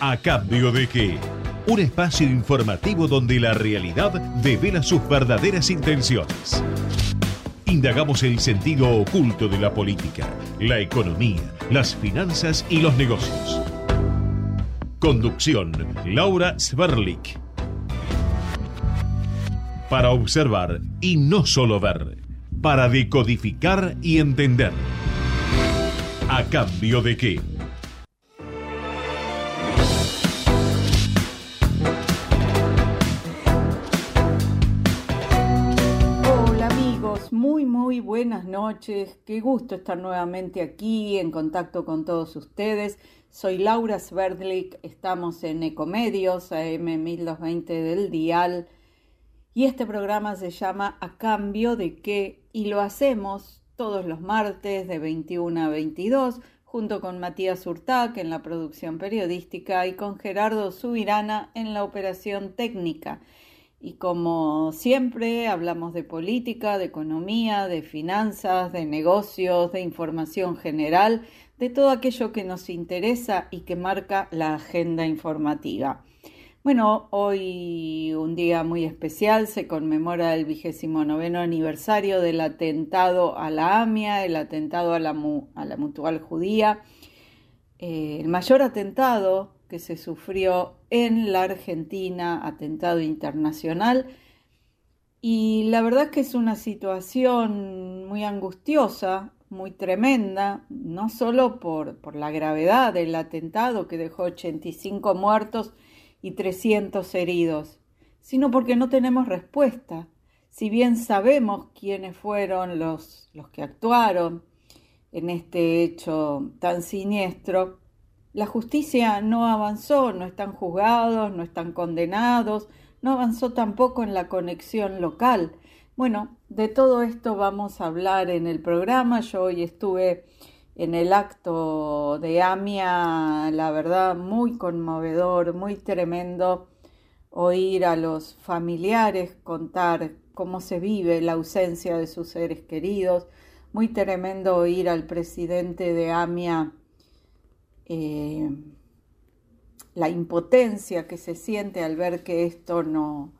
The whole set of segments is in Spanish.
¿A cambio de qué? Un espacio informativo donde la realidad devela sus verdaderas intenciones. Indagamos el sentido oculto de la política, la economía, las finanzas y los negocios. Conducción, Laura Sverlik. Para observar y no solo ver. Para decodificar y entender. ¿A cambio de qué? Noches. Qué gusto estar nuevamente aquí en contacto con todos ustedes. Soy Laura Sverdlik, estamos en Ecomedios, AM 1220 del Dial. Y este programa se llama A Cambio de qué y lo hacemos todos los martes de 21 a 22 junto con Matías Urtac en la producción periodística y con Gerardo Subirana en la operación técnica. Y como siempre, hablamos de política, de economía, de finanzas, de negocios, de información general, de todo aquello que nos interesa y que marca la agenda informativa. Bueno, hoy un día muy especial, se conmemora el vigésimo noveno aniversario del atentado a la AMIA, el atentado a la, a Mutual Judía, eh, el mayor atentado que se sufrió en la Argentina, atentado internacional. Y la verdad que es una situación muy angustiosa, muy tremenda, no solo por, por la gravedad del atentado que dejó 85 muertos y 300 heridos, sino porque no tenemos respuesta. Si bien sabemos quiénes fueron los, los que actuaron en este hecho tan siniestro, la justicia no avanzó, no están juzgados, no están condenados, no avanzó tampoco en la conexión local. Bueno, de todo esto vamos a hablar en el programa. Yo hoy estuve en el acto de AMIA, la verdad, muy conmovedor, muy tremendo oír a los familiares contar cómo se vive la ausencia de sus seres queridos, muy tremendo oír al presidente de AMIA eh, la impotencia que se siente al ver que esto no,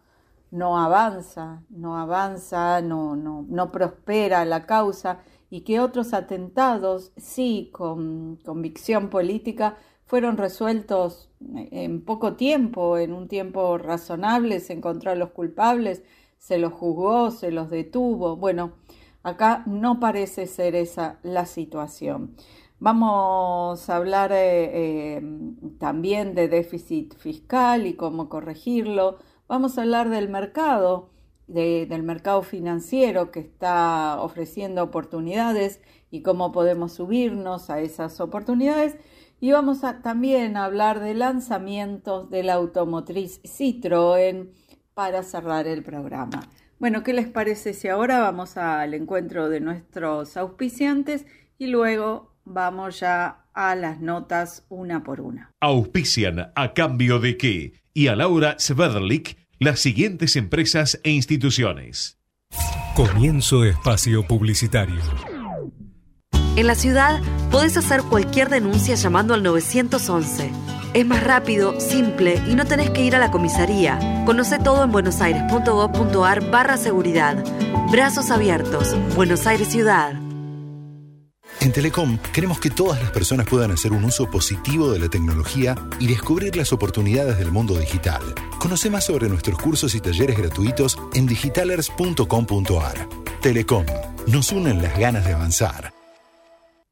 no avanza, no avanza, no, no, no prospera la causa y que otros atentados, sí, con convicción política, fueron resueltos en poco tiempo, en un tiempo razonable, se encontró a los culpables, se los juzgó, se los detuvo. Bueno, acá no parece ser esa la situación. Vamos a hablar eh, eh, también de déficit fiscal y cómo corregirlo. Vamos a hablar del mercado, del mercado financiero que está ofreciendo oportunidades y cómo podemos subirnos a esas oportunidades. Y vamos a, también a hablar de lanzamientos de la automotriz Citroën para cerrar el programa. Bueno, ¿qué les parece si ahora vamos al encuentro de nuestros auspiciantes y luego vamos ya a las notas una por una. Auspician a cambio de qué y a Laura Svedlik las siguientes empresas e instituciones. Comienzo espacio publicitario. En la ciudad podés hacer cualquier denuncia llamando al 911. Es más rápido, simple y no tenés que ir a la comisaría. Conoce todo en buenosaires.gov.ar barra seguridad. Brazos abiertos. Buenos Aires Ciudad. En Telecom queremos que todas las personas puedan hacer un uso positivo de la tecnología y descubrir las oportunidades del mundo digital. Conoce más sobre nuestros cursos y talleres gratuitos en digitalers.com.ar. Telecom, nos unen las ganas de avanzar.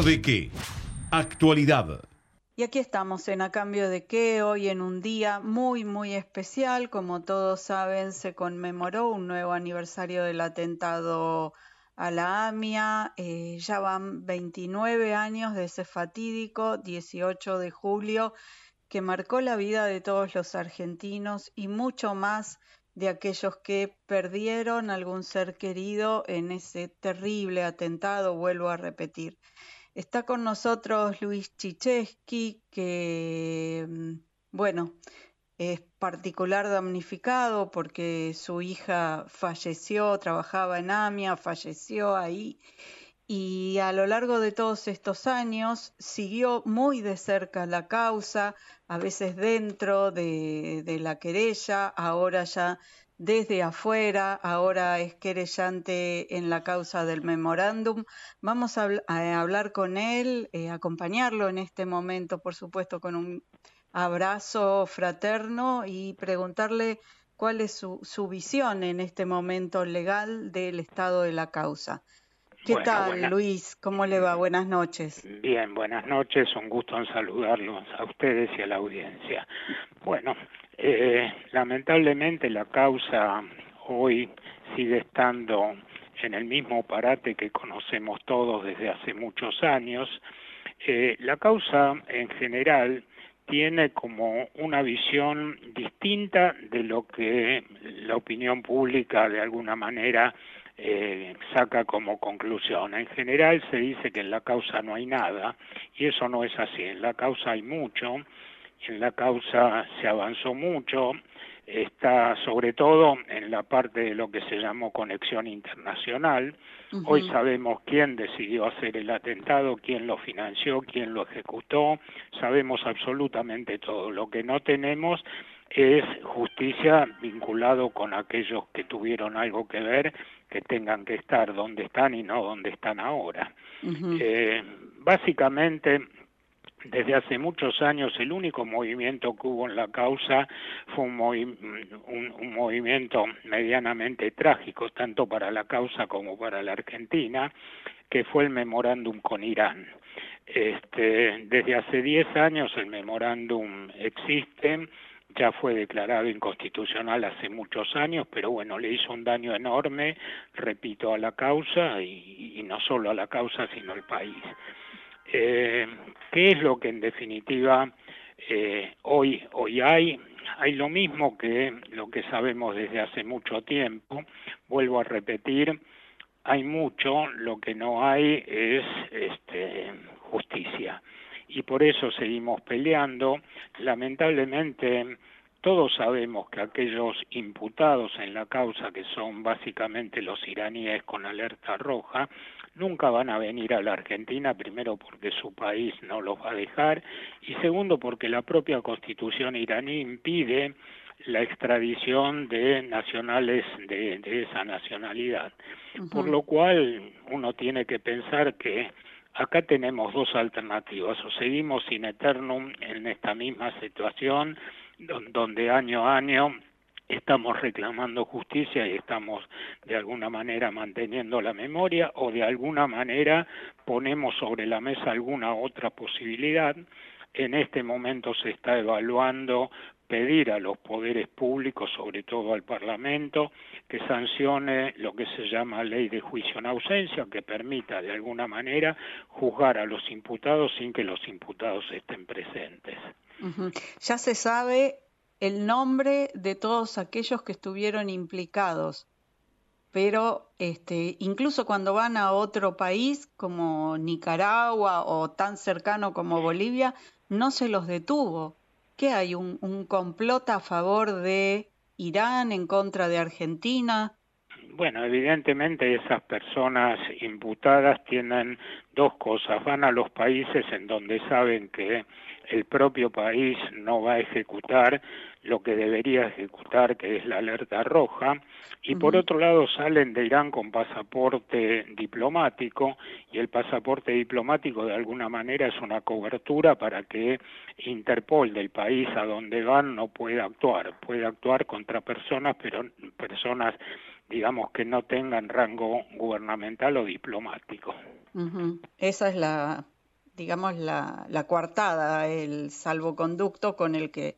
De qué? Actualidad. Y aquí estamos en A Cambio de qué, hoy en un día muy, muy especial. Como todos saben, se conmemoró un nuevo aniversario del atentado a la AMIA. Eh, ya van 29 años de ese fatídico 18 de julio que marcó la vida de todos los argentinos y mucho más de aquellos que perdieron algún ser querido en ese terrible atentado, vuelvo a repetir. Está con nosotros Luis Chichesky, que, mm, bueno, es particular damnificado porque su hija falleció, trabajaba en AMIA, falleció ahí y a lo largo de todos estos años siguió muy de cerca la causa, a veces dentro de, la querella, ahora ya desde afuera, ahora es querellante en la causa del memorándum. Vamos a, hablar con él, eh, acompañarlo en este momento, por supuesto, con un abrazo fraterno y preguntarle cuál es su, su visión en este momento legal del estado de la causa. ¿Qué tal, Luis? ¿Cómo le va? Buenas noches. Bien, buenas noches. Un gusto en saludarlos a ustedes y a la audiencia. Bueno, eh, lamentablemente la causa hoy sigue estando en el mismo parate que conocemos todos desde hace muchos años. Eh, la causa en general tiene como una visión distinta de lo que la opinión pública de alguna manera eh, saca como conclusión. En general se dice que en la causa no hay nada y eso no es así. En la causa hay mucho, en la causa se avanzó mucho, está sobre todo en la parte de lo que se llamó conexión internacional. Hoy sabemos quién decidió hacer el atentado, quién lo financió, quién lo ejecutó, sabemos absolutamente todo. Lo que no tenemos es justicia vinculado con aquellos que tuvieron algo que ver, que tengan que estar donde están y no donde están ahora. eh, básicamente, desde hace muchos años el único movimiento que hubo en la causa fue un, un, movimiento medianamente trágico, tanto para la causa como para la Argentina, que fue el memorándum con Irán. Este, desde hace 10 años el memorándum existe, ya fue declarado inconstitucional hace muchos años, pero bueno, le hizo un daño enorme, repito, a la causa y no solo a la causa, sino al país. Eh, ¿Qué es lo que en definitiva eh, hoy, hoy hay? Hay lo mismo que lo que sabemos desde hace mucho tiempo. Vuelvo a repetir, hay mucho, lo que no hay es este, justicia. Y por eso seguimos peleando. Lamentablemente, todos sabemos que aquellos imputados en la causa, que son básicamente los iraníes con alerta roja, nunca van a venir a la Argentina, primero porque su país no los va a dejar y segundo porque la propia constitución iraní impide la extradición de nacionales de, esa nacionalidad. Por lo cual uno tiene que pensar que acá tenemos dos alternativas, o seguimos sin eternum en esta misma situación, donde año a año estamos reclamando justicia y estamos de alguna manera manteniendo la memoria o de alguna manera ponemos sobre la mesa alguna otra posibilidad. En este momento se está evaluando pedir a los poderes públicos, sobre todo al Parlamento, que sancione lo que se llama ley de juicio en ausencia, que permita de alguna manera juzgar a los imputados sin que los imputados estén presentes. Ya se sabe el nombre de todos aquellos que estuvieron implicados, pero este, incluso cuando van a otro país como Nicaragua o tan cercano como Bolivia, no se los detuvo. ¿Qué hay? ¿Un, un complot a favor de Irán en contra de Argentina? Bueno, evidentemente esas personas imputadas tienen dos cosas. Van a los países en donde saben que el propio país no va a ejecutar lo que debería ejecutar, que es la alerta roja, y por otro lado salen de Irán con pasaporte diplomático, y el pasaporte diplomático de alguna manera es una cobertura para que Interpol del país a donde van no pueda actuar, puede actuar contra personas, pero personas digamos que no tengan rango gubernamental o diplomático. Esa es la, digamos, la, la coartada, el salvoconducto con el que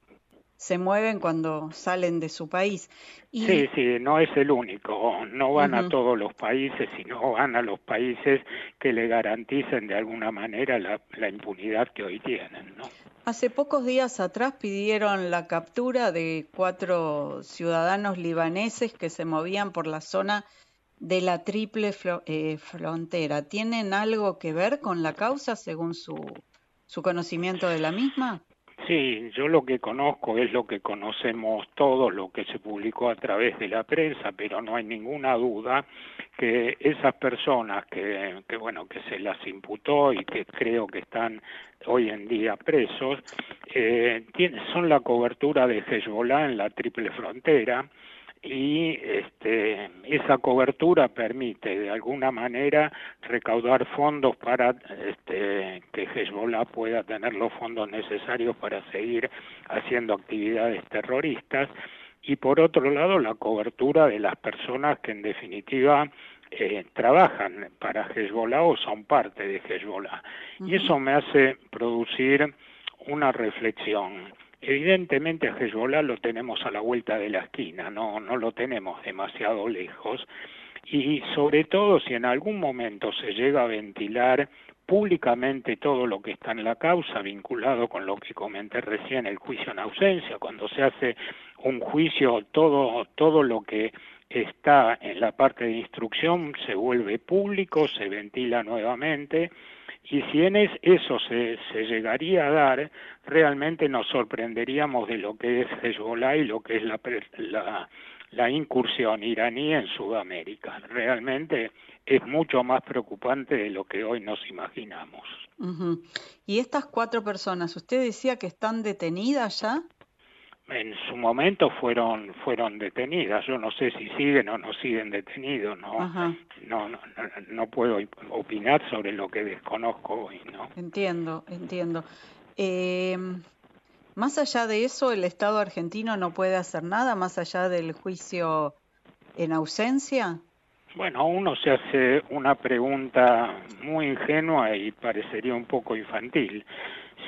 se mueven cuando salen de su país. Sí, sí, no es el único, no van a todos los países, sino van a los países que le garanticen de alguna manera la, la impunidad que hoy tienen. ¿no? Hace pocos días atrás pidieron la captura de cuatro ciudadanos libaneses que se movían por la zona de la triple eh, frontera. ¿Tienen algo que ver con la causa según su, su conocimiento de la misma? Sí, yo lo que conozco es lo que conocemos todos, lo que se publicó a través de la prensa, pero no hay ninguna duda que esas personas que, que bueno, que se las imputó y que creo que están hoy en día presos, eh, son la cobertura de Hezbollah en la triple frontera, y este, esa cobertura permite de alguna manera recaudar fondos para este, que Hezbollah pueda tener los fondos necesarios para seguir haciendo actividades terroristas. Y por otro lado la cobertura de las personas que en definitiva eh, trabajan para Hezbollah o son parte de Hezbollah. Y eso me hace producir una reflexión Evidentemente a lo tenemos a la vuelta de la esquina, no, no lo tenemos demasiado lejos. Y sobre todo si en algún momento se llega a ventilar públicamente todo lo que está en la causa vinculado con lo que comenté recién el juicio en ausencia cuando se hace un juicio todo todo lo que está en la parte de instrucción se vuelve público se ventila nuevamente y si en eso se, se llegaría a dar, realmente nos sorprenderíamos de lo que es Hezbollah y lo que es la, la, la incursión iraní en Sudamérica. Realmente es mucho más preocupante de lo que hoy nos imaginamos. ¿Y estas cuatro personas, usted decía que están detenidas ya? En su momento fueron fueron detenidas. Yo no sé si siguen o no siguen detenidos no no, no no puedo opinar sobre lo que desconozco hoy no entiendo entiendo. Eh, más allá de eso el Estado argentino no puede hacer nada más allá del juicio en ausencia bueno, uno se hace una pregunta muy ingenua y parecería un poco infantil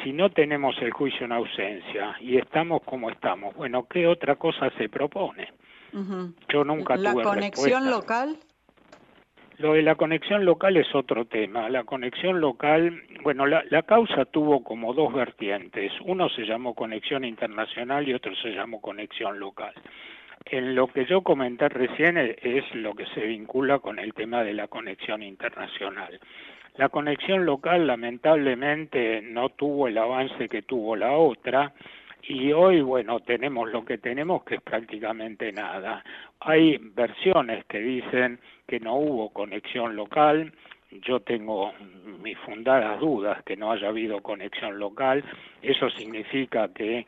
si no tenemos el juicio en ausencia y estamos como estamos, bueno, ¿qué otra cosa se propone? Yo nunca ¿La conexión local? Lo de la conexión local es otro tema. La conexión local, bueno, la, la, causa tuvo como dos vertientes. Uno se llamó conexión internacional y otro se llamó conexión local. En lo que yo comenté recién es lo que se vincula con el tema de la conexión internacional. La conexión local lamentablemente no tuvo el avance que tuvo la otra y hoy, bueno, tenemos lo que tenemos que es prácticamente nada. Hay versiones que dicen que no hubo conexión local, yo tengo mis fundadas dudas que no haya habido conexión local, eso significa que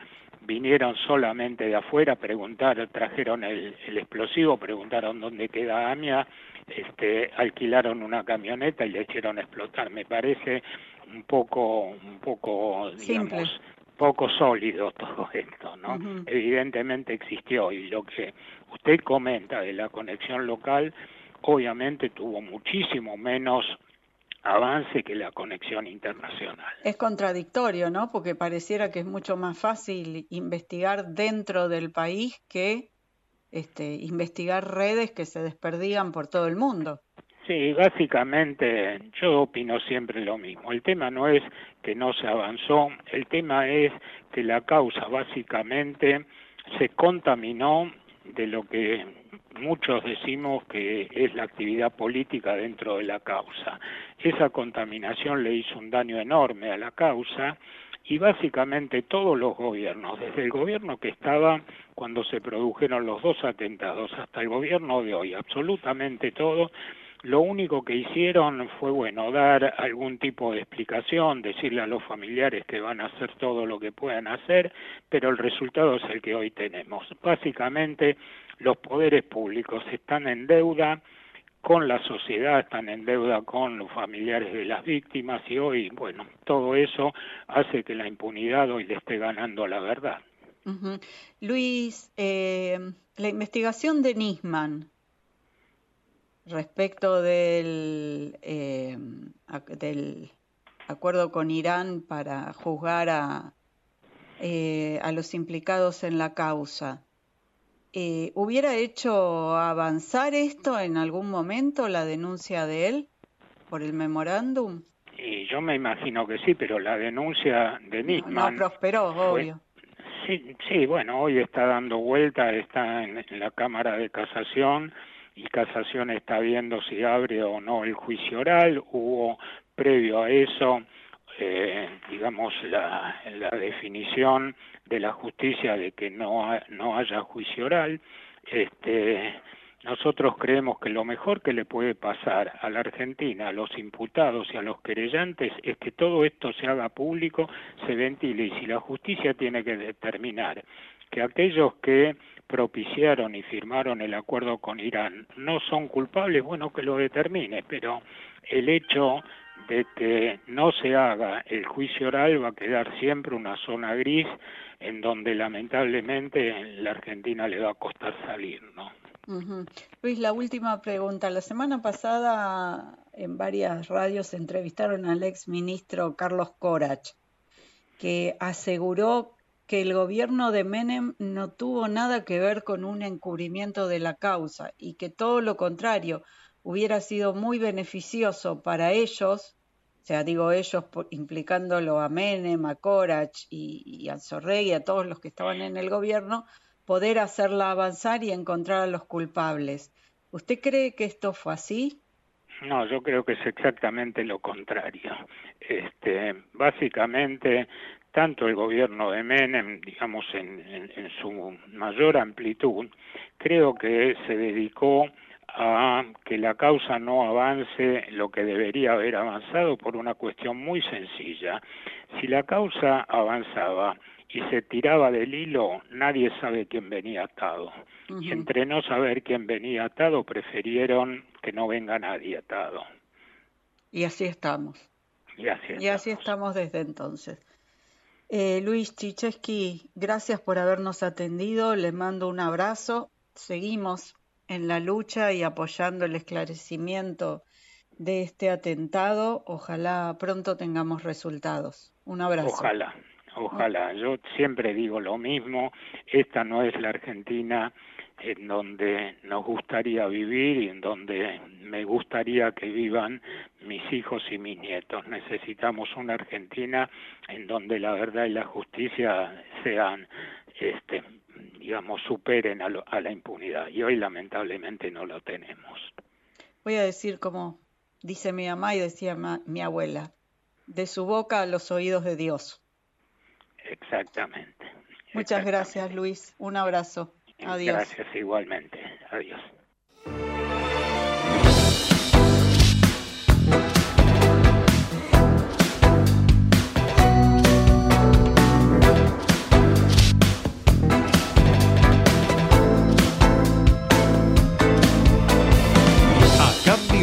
vinieron solamente de afuera, preguntaron, trajeron el, el explosivo, preguntaron dónde queda AMIA este, alquilaron una camioneta y le hicieron explotar. Me parece un poco, un poco, digamos, poco sólido todo esto, ¿no? Evidentemente existió y lo que usted comenta de la conexión local, obviamente tuvo muchísimo menos avance que la conexión internacional. Es contradictorio, ¿no? Porque pareciera que es mucho más fácil investigar dentro del país que este, investigar redes que se desperdigan por todo el mundo. Sí, básicamente yo opino siempre lo mismo. El tema no es que no se avanzó, el tema es que la causa básicamente se contaminó de lo que muchos decimos que es la actividad política dentro de la causa. Esa contaminación le hizo un daño enorme a la causa y básicamente todos los gobiernos, desde el gobierno que estaba cuando se produjeron los dos atentados hasta el gobierno de hoy, absolutamente todos, lo único que hicieron fue, bueno, dar algún tipo de explicación, decirle a los familiares que van a hacer todo lo que puedan hacer, pero el resultado es el que hoy tenemos. Básicamente, los poderes públicos están en deuda, con la sociedad, están en deuda con los familiares de las víctimas y hoy, bueno, todo eso hace que la impunidad hoy le esté ganando la verdad. Luis, eh, la investigación de Nisman respecto del, eh, del acuerdo con Irán para juzgar a, eh, a los implicados en la causa. Eh, ¿Hubiera hecho avanzar esto en algún momento, la denuncia de él por el memorándum? Y yo me imagino que sí, pero la denuncia de Nisman... No, prosperó, obvio. Sí, sí, bueno, hoy está dando vuelta, está en, la Cámara de Casación y Casación está viendo si abre o no el juicio oral. Hubo previo a eso, eh, digamos, la, la definición de la justicia de que no, no haya juicio oral. Este, nosotros creemos que lo mejor que le puede pasar a la Argentina, a los imputados y a los querellantes es que todo esto se haga público, se ventile y si la justicia tiene que determinar que aquellos que propiciaron y firmaron el acuerdo con Irán no son culpables, bueno, que lo determine, pero el hecho de que no se haga el juicio oral va a quedar siempre una zona gris en donde lamentablemente en la Argentina le va a costar salir, ¿no? Luis, la última pregunta. La semana pasada en varias radios entrevistaron al ex ministro Carlos Corach, que aseguró que el gobierno de Menem no tuvo nada que ver con un encubrimiento de la causa y que todo lo contrario hubiera sido muy beneficioso para ellos o sea, digo ellos implicándolo a Menem, a Corach y, a Zorrey y a todos los que estaban en el gobierno, poder hacerla avanzar y encontrar a los culpables. ¿Usted cree que esto fue así? No, yo creo que es exactamente lo contrario. Este, básicamente, tanto el gobierno de Menem, digamos en su mayor amplitud, creo que se dedicó a que la causa no avance lo que debería haber avanzado por una cuestión muy sencilla. Si la causa avanzaba y se tiraba del hilo, nadie sabe quién venía atado. Y entre no saber quién venía atado, prefirieron que no venga nadie atado. Y así estamos. Y así estamos, y así estamos desde entonces. Eh, Luis Chicheski, gracias por habernos atendido. Le mando un abrazo. Seguimos en la lucha y apoyando el esclarecimiento de este atentado. Ojalá pronto tengamos resultados. Un abrazo. Ojalá, ojalá. Yo siempre digo lo mismo. Esta no es la Argentina en donde nos gustaría vivir y en donde me gustaría que vivan mis hijos y mis nietos. Necesitamos una Argentina en donde la verdad y la justicia sean este, digamos, superen a, la impunidad. Y hoy lamentablemente no lo tenemos. Voy a decir como dice mi mamá y decía mi abuela, de su boca a los oídos de Dios. Exactamente. Muchas gracias, Luis. Un abrazo. Adiós. Gracias igualmente. Adiós.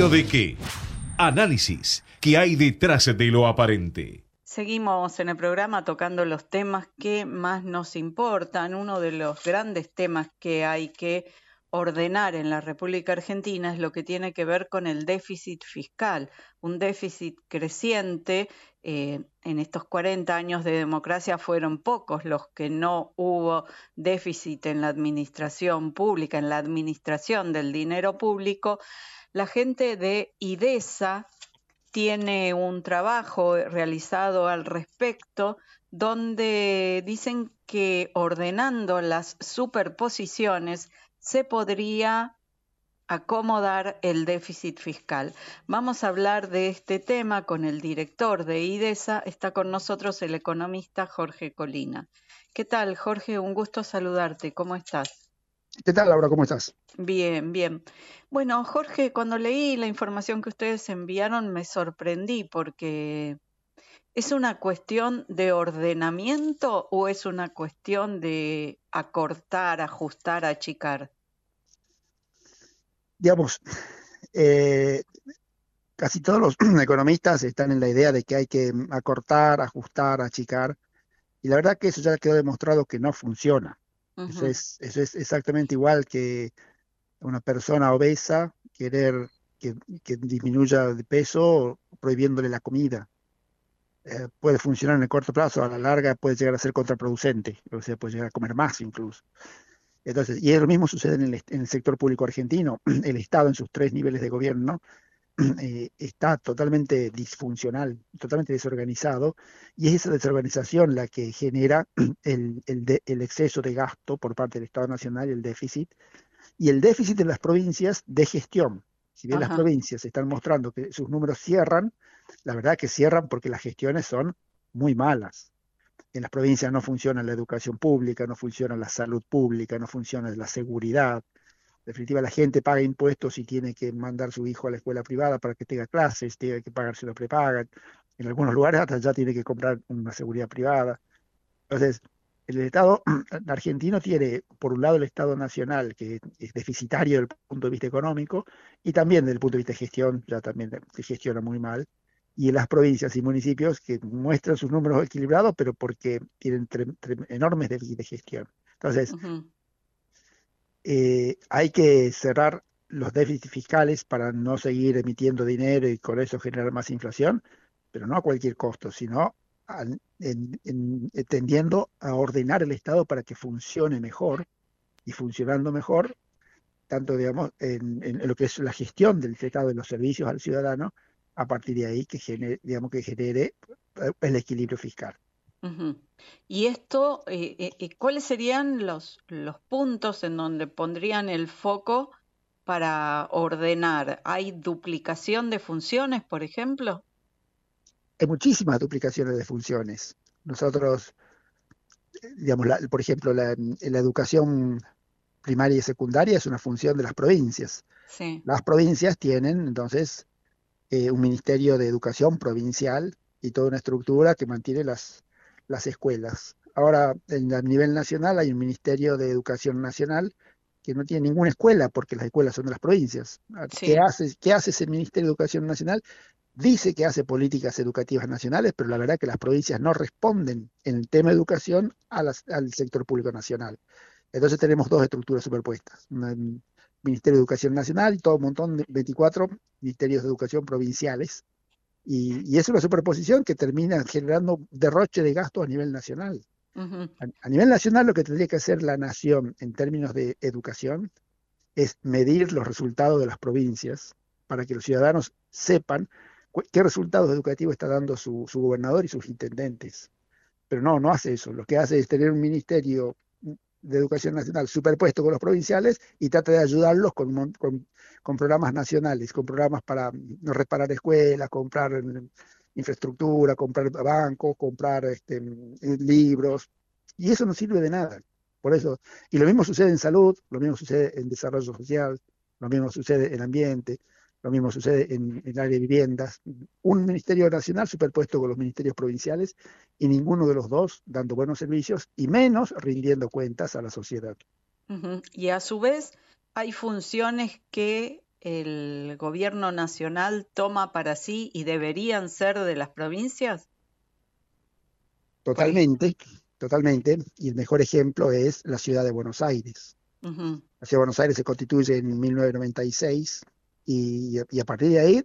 de qué? Análisis. ¿Qué hay detrás de lo aparente? Seguimos en el programa tocando los temas que más nos importan. Uno de los grandes temas que hay que ordenar en la República Argentina es lo que tiene que ver con el déficit fiscal, un déficit creciente. Eh, en estos 40 años de democracia fueron pocos los que no hubo déficit en la administración pública, en la administración del dinero público la gente de IDESA tiene un trabajo realizado al respecto donde dicen que ordenando las superposiciones se podría acomodar el déficit fiscal. Vamos a hablar de este tema con el director de IDESA. Está con nosotros el economista Jorge Colina. ¿Qué tal, Jorge? Un gusto saludarte. ¿Cómo estás? ¿Qué tal, Laura? ¿Cómo estás? Bien, bien. Bueno, Jorge, cuando leí la información que ustedes enviaron me sorprendí porque ¿es una cuestión de ordenamiento o es una cuestión de acortar, ajustar, achicar? Digamos, eh, casi todos los economistas están en la idea de que hay que acortar, ajustar, achicar, y la verdad que eso ya quedó demostrado que no funciona eso, es, eso es exactamente igual que una persona obesa querer que, disminuya de peso prohibiéndole la comida. eh, puede funcionar en el corto plazo, a la larga puede llegar a ser contraproducente, o sea, puede llegar a comer más incluso. Entonces, y lo mismo sucede en el, en el sector público argentino. El Estado en sus tres niveles de gobierno eh, está totalmente disfuncional, totalmente desorganizado, y es esa desorganización la que genera el, el, el exceso de gasto por parte del Estado Nacional y el déficit, y el déficit de las provincias de gestión. Si bien las provincias están mostrando que sus números cierran, la verdad que cierran porque las gestiones son muy malas. En las provincias no funciona la educación pública, no funciona la salud pública, no funciona la seguridad. En definitiva, la gente paga impuestos y tiene que mandar su hijo a la escuela privada para que tenga clases, tiene que pagarse lo prepagan. En algunos lugares hasta ya tiene que comprar una seguridad privada. Entonces, el Estado argentino tiene, por un lado, el Estado nacional, que es deficitario desde el punto de vista económico, y también desde el punto de vista de gestión, ya también se gestiona muy mal, y las provincias y municipios que muestran sus números equilibrados, pero porque tienen enormes déficits de gestión. Entonces, eh, hay que cerrar los déficits fiscales para no seguir emitiendo dinero y con eso generar más inflación, pero no a cualquier costo, sino en, tendiendo a ordenar el Estado para que funcione mejor y funcionando mejor, tanto digamos en, en, lo que es la gestión del Estado de los servicios al ciudadano, a partir de ahí que genere, digamos, que genere eh, el equilibrio fiscal. Y esto, eh, eh, ¿cuáles serían los, los puntos en donde pondrían el foco para ordenar? ¿Hay duplicación de funciones, por ejemplo? Hay muchísimas duplicaciones de funciones. Nosotros, digamos, por ejemplo, la, la, educación primaria y secundaria es una función de las provincias. Sí. Las provincias tienen, entonces, eh, un ministerio de educación provincial y toda una estructura que mantiene las, las escuelas. Ahora, en, a nivel nacional hay un ministerio de educación nacional que no tiene ninguna escuela porque las escuelas son de las provincias. Ah, ¿Qué, hace, ¿Qué hace ese Ministerio de Educación Nacional? Dice que hace políticas educativas nacionales, pero la verdad que las provincias no responden en el tema de educación a al sector público nacional. Entonces tenemos dos estructuras superpuestas. Ministerio de Educación Nacional y todo un montón de 24 ministerios de educación provinciales. Y, es una superposición que termina generando derroche de gasto a nivel nacional. a, nivel nacional lo que tendría que hacer la nación en términos de educación es medir los resultados de las provincias para que los ciudadanos sepan qué resultados educativos está dando su, su gobernador y sus intendentes. Pero no, no hace eso. Lo que hace es tener un ministerio de Educación Nacional superpuesto con los provinciales y trata de ayudarlos con, con, programas nacionales, con programas para reparar escuelas, comprar infraestructura, comprar bancos, comprar este, libros, y eso no sirve de nada. Por eso, y lo mismo sucede en salud, lo mismo sucede en desarrollo social, lo mismo sucede en ambiente. Lo mismo sucede en, el área de viviendas. Un ministerio nacional superpuesto con los ministerios provinciales y ninguno de los dos dando buenos servicios y menos rindiendo cuentas a la sociedad. Y a su vez hay funciones que el gobierno nacional toma para sí y deberían ser de las provincias. Totalmente, totalmente. Y el mejor ejemplo es la ciudad de Buenos Aires. La ciudad de Buenos Aires se constituye en 1996 y, a partir de ahí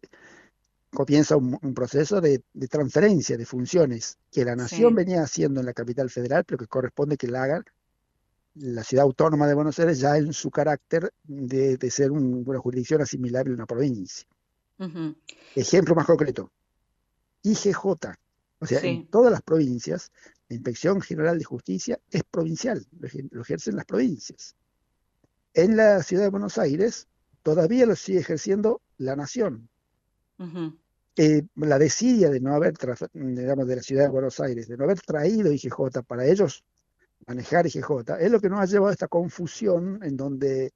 comienza un, proceso de, transferencia de funciones que la nación venía haciendo en la capital federal, pero que corresponde que la haga la ciudad autónoma de Buenos Aires ya en su carácter de, ser una jurisdicción asimilable a una provincia. Ejemplo más concreto, IGJ, o sea, en todas las provincias, la Inspección General de Justicia es provincial, lo ejercen las provincias. En la ciudad de Buenos Aires, todavía lo sigue ejerciendo la nación. Eh, la desidia de no haber, digamos, de la ciudad de Buenos Aires, de no haber traído IGJ para ellos manejar IGJ, es lo que nos ha llevado a esta confusión en donde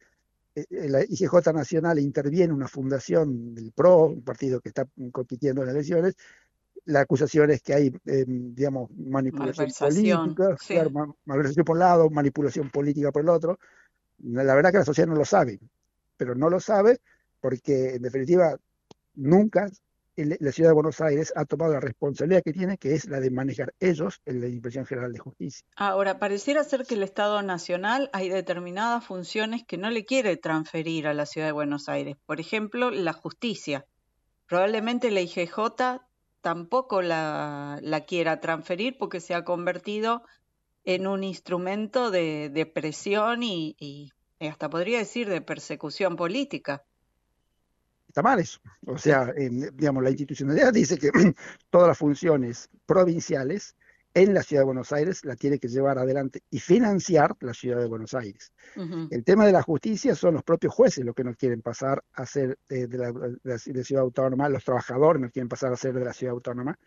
eh, la IGJ Nacional interviene una fundación del PRO, un partido que está compitiendo en las elecciones, la acusación es que hay, em, digamos, manipulación política, malversación por un lado, manipulación política por el otro. La verdad que la sociedad no lo sabe pero no lo sabe porque en definitiva nunca la ciudad de Buenos Aires ha tomado la responsabilidad que tiene, que es la de manejar ellos en la Inspección General de Justicia. Ahora, pareciera ser que el Estado Nacional hay determinadas funciones que no le quiere transferir a la ciudad de Buenos Aires. Por ejemplo, la justicia. Probablemente la IGJ tampoco la, quiera transferir porque se ha convertido en un instrumento de, presión y, hasta podría decir de persecución política. Está mal eso. O sea, digamos, la institucionalidad dice que todas las funciones provinciales en la ciudad de Buenos Aires la tiene que llevar adelante y financiar la ciudad de Buenos Aires. El tema de la justicia son los propios jueces los que no quieren pasar a ser de, la, ciudad autónoma, los trabajadores no quieren pasar a ser de la ciudad autónoma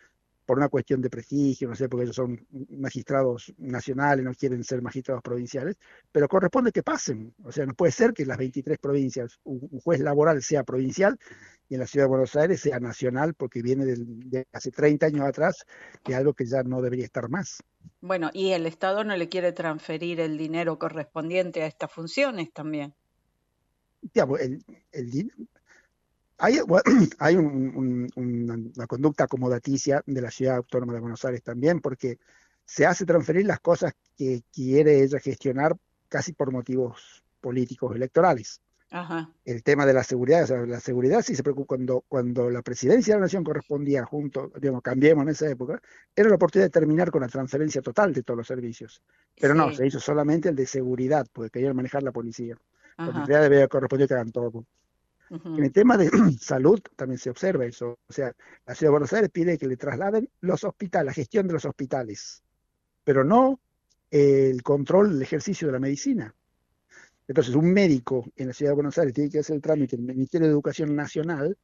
por una cuestión de prestigio, no sé, porque ellos son magistrados nacionales, no quieren ser magistrados provinciales, pero corresponde que pasen. O sea, no puede ser que en las 23 provincias un juez laboral sea provincial y en la ciudad de Buenos Aires sea nacional porque viene de hace 30 años atrás de algo que ya no debería estar más. Bueno, y el Estado no le quiere transferir el dinero correspondiente a estas funciones también. el, hay, hay una conducta acomodaticia de la ciudad autónoma de Buenos Aires también porque se hace transferir las cosas que quiere ella gestionar casi por motivos políticos electorales. El tema de la seguridad, o sea, la seguridad sí se preocupa cuando, cuando la presidencia de la nación correspondía junto, digamos, cambiemos en esa época, era la oportunidad de terminar con la transferencia total de todos los servicios. Pero no, se hizo solamente el de seguridad, porque querían manejar la policía. La policía debía corresponder que hagan todo. En el tema de salud también se observa eso. O sea, la ciudad de Buenos Aires pide que le trasladen los hospitales, la gestión de los hospitales, pero no el control, el ejercicio de la medicina. Entonces, un médico en la ciudad de Buenos Aires tiene que hacer el trámite en el Ministerio de Educación Nacional,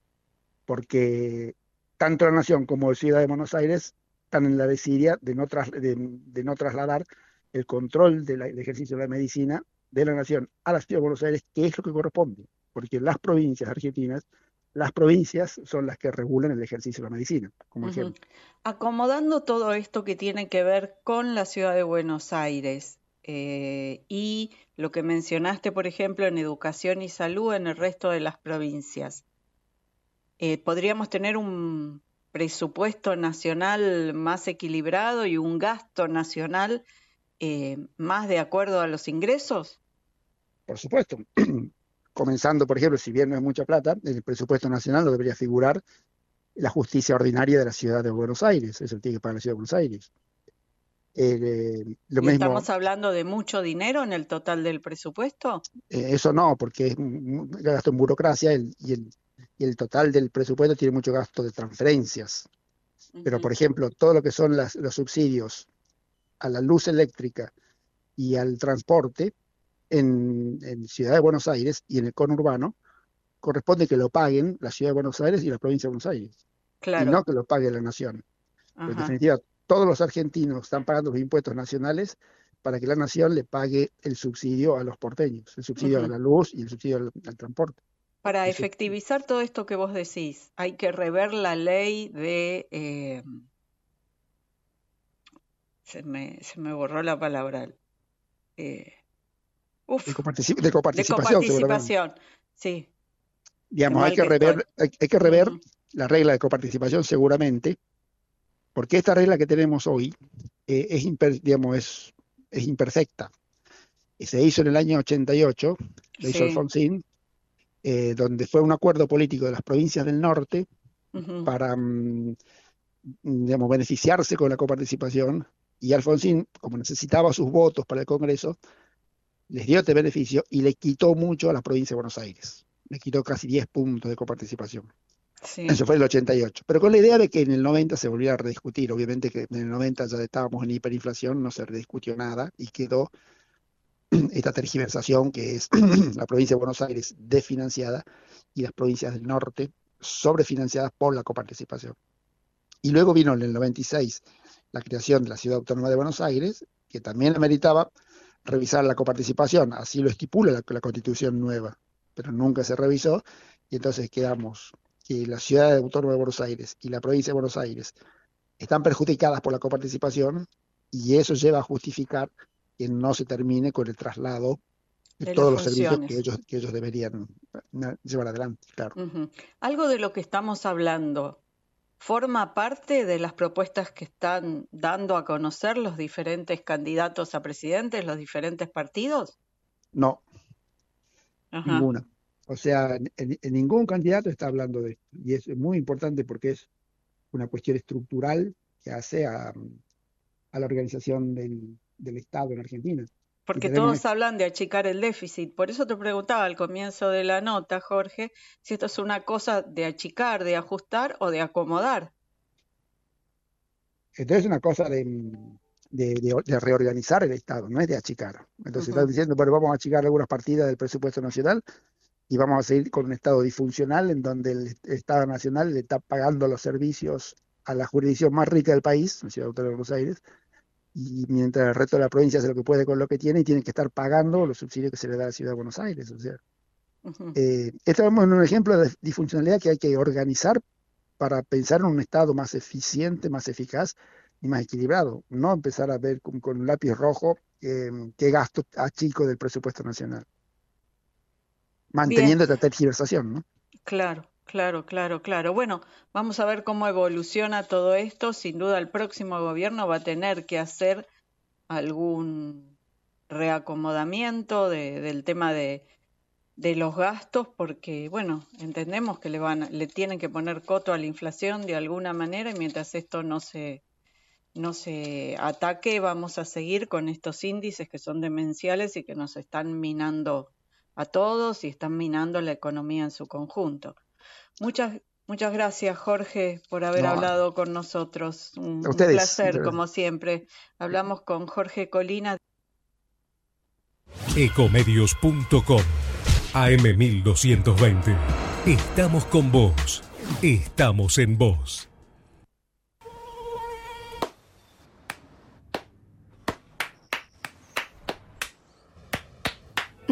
porque tanto la Nación como la ciudad de Buenos Aires están en la desidia de no, de, no trasladar el control del ejercicio de la medicina de la Nación a la ciudad de Buenos Aires, que es lo que corresponde, porque las provincias argentinas las provincias son las que regulan el ejercicio de la medicina, como ejemplo. Acomodando todo esto que tiene que ver con la ciudad de Buenos Aires, eh, y lo que mencionaste, por ejemplo, en educación y salud en el resto de las provincias. Eh, ¿Podríamos tener un presupuesto nacional más equilibrado y un gasto nacional eh, más de acuerdo a los ingresos? Por supuesto. Comenzando, por ejemplo, si bien no es mucha plata, en el presupuesto nacional lo debería figurar la justicia ordinaria de la ciudad de Buenos Aires, eso tiene que pagar la ciudad de Buenos Aires. Eh, ¿Estamos hablando de mucho dinero en el total del presupuesto? Eh, eso no, porque es gasto en burocracia y, el, total del presupuesto tiene mucho gasto de transferencias. Pero, por ejemplo, todo lo que son los subsidios a la luz eléctrica y al transporte en, Ciudad de Buenos Aires y en el conurbano, corresponde que lo paguen la Ciudad de Buenos Aires y la provincia de Buenos Aires. Claro. Y no que lo pague la nación. En definitiva, todos los argentinos están pagando los impuestos nacionales para que la nación le pague el subsidio a los porteños, el subsidio a la luz y el subsidio al, transporte. Para efectivizar todo esto que vos decís, hay que rever la ley de... Eh, se, me, se, me, borró la palabra. Eh, de, coparticipación. De coparticipación, sí. Digamos, hay, que rever, hay, que rever la regla de coparticipación seguramente, porque esta regla que tenemos hoy eh, es, digamos, es, es, imperfecta. Se hizo en el año 88, lo hizo Alfonsín, eh, donde fue un acuerdo político de las provincias del norte para mm, digamos, beneficiarse con la coparticipación, y Alfonsín, como necesitaba sus votos para el Congreso, les dio este beneficio y le quitó mucho a la provincia de Buenos Aires. Le quitó casi 10 puntos de coparticipación. Eso fue en el 88. Pero con la idea de que en el 90 se volviera a rediscutir. Obviamente que en el 90 ya estábamos en hiperinflación, no se rediscutió nada y quedó esta tergiversación que es la provincia de Buenos Aires desfinanciada y las provincias del norte sobrefinanciadas por la coparticipación. Y luego vino en el 96 la creación de la Ciudad Autónoma de Buenos Aires, que también ameritaba revisar la coparticipación, así lo estipula la constitución nueva, pero nunca se revisó, y entonces quedamos que la ciudad autónoma de Buenos Aires y la provincia de Buenos Aires están perjudicadas por la coparticipación y eso lleva a justificar que no se termine con el traslado de, todos los servicios que ellos, que ellos deberían llevar adelante. Claro. Algo de lo que estamos hablando forma parte de las propuestas que están dando a conocer los diferentes candidatos a presidentes, los diferentes partidos? No, ninguna. O sea, en, ningún candidato está hablando de esto. Y es muy importante porque es una cuestión estructural que hace a, la organización del, Estado en Argentina. Porque todos hablan de achicar el déficit. Por eso te preguntaba al comienzo de la nota, Jorge, si esto es una cosa de achicar, de ajustar o de acomodar. Entonces es una cosa de, de, reorganizar el Estado, no es de achicar. Entonces están diciendo, bueno, vamos a achicar algunas partidas del presupuesto nacional y vamos a seguir con un Estado disfuncional en donde el Estado nacional le está pagando los servicios a la jurisdicción más rica del país, la Ciudad Autónoma de Buenos Aires, y mientras el resto de la provincia hace lo que puede con lo que tiene y tiene que estar pagando los subsidios que se le da a la Ciudad de Buenos Aires. O sea, eh, estamos en un ejemplo de disfuncionalidad que hay que organizar para pensar en un Estado más eficiente, más eficaz y más equilibrado, no empezar a ver con, un lápiz rojo eh, qué gasto chico del presupuesto nacional. Manteniendo esta tergiversación, ¿no? Claro, claro, claro, claro. Bueno, vamos a ver cómo evoluciona todo esto. Sin duda el próximo gobierno va a tener que hacer algún reacomodamiento del tema de, de los gastos porque, bueno, entendemos que le, van, le tienen que poner coto a la inflación de alguna manera y mientras esto no se, no se ataque, vamos a seguir con estos índices que son demenciales y que nos están minando a todos y están minando la economía en su conjunto. Muchas, muchas gracias, Jorge, por haber hablado con nosotros. Un, placer, como siempre. Hablamos con Jorge Colina. Ecomedios.com AM1220. Estamos con vos. Estamos en vos.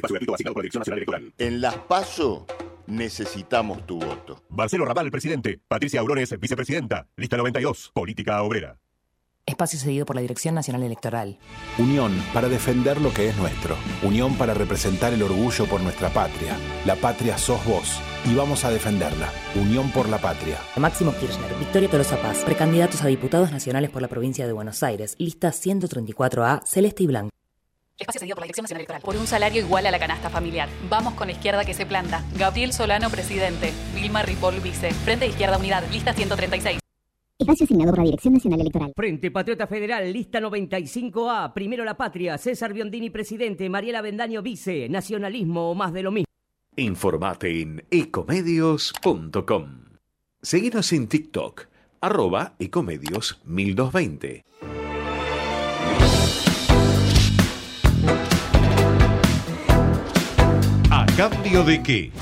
Espacio gratuito asignado por la Dirección Nacional Electoral. En las PASO necesitamos tu voto. Marcelo Raval, presidente. Patricia Aurones, vicepresidenta. Lista 92, Política Obrera. Espacio cedido por la Dirección Nacional Electoral. Unión para defender lo que es nuestro. Unión para representar el orgullo por nuestra patria. La patria sos vos. Y vamos a defenderla. Unión por la patria. Máximo Kirchner, Victoria Tolosa Paz, precandidatos a diputados nacionales por la provincia de Buenos Aires. Lista 134A, Celeste y Blanco. Espacio cedido por la Dirección Nacional Electoral. Por un salario igual a la canasta familiar. Vamos con la izquierda que se planta. Gabriel Solano, presidente. Vilma Ripoll, vice. Frente de Izquierda Unidad, lista 136. Espacio asignado por la Dirección Nacional Electoral. Frente Patriota Federal, lista 95A. Primero la patria. César Biondini, presidente. Mariela Bendaño, vice. Nacionalismo o más de lo mismo. Informate en ecomedios.com. Seguinos en TikTok, arroba ecomedios 1220. Cambio de qué?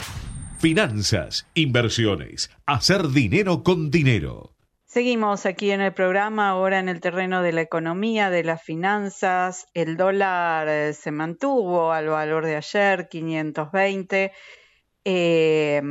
Finanzas, inversiones, hacer dinero con dinero. Seguimos aquí en el programa, ahora en el terreno de la economía, de las finanzas. El dólar eh, se mantuvo al valor de ayer, 520. Eh,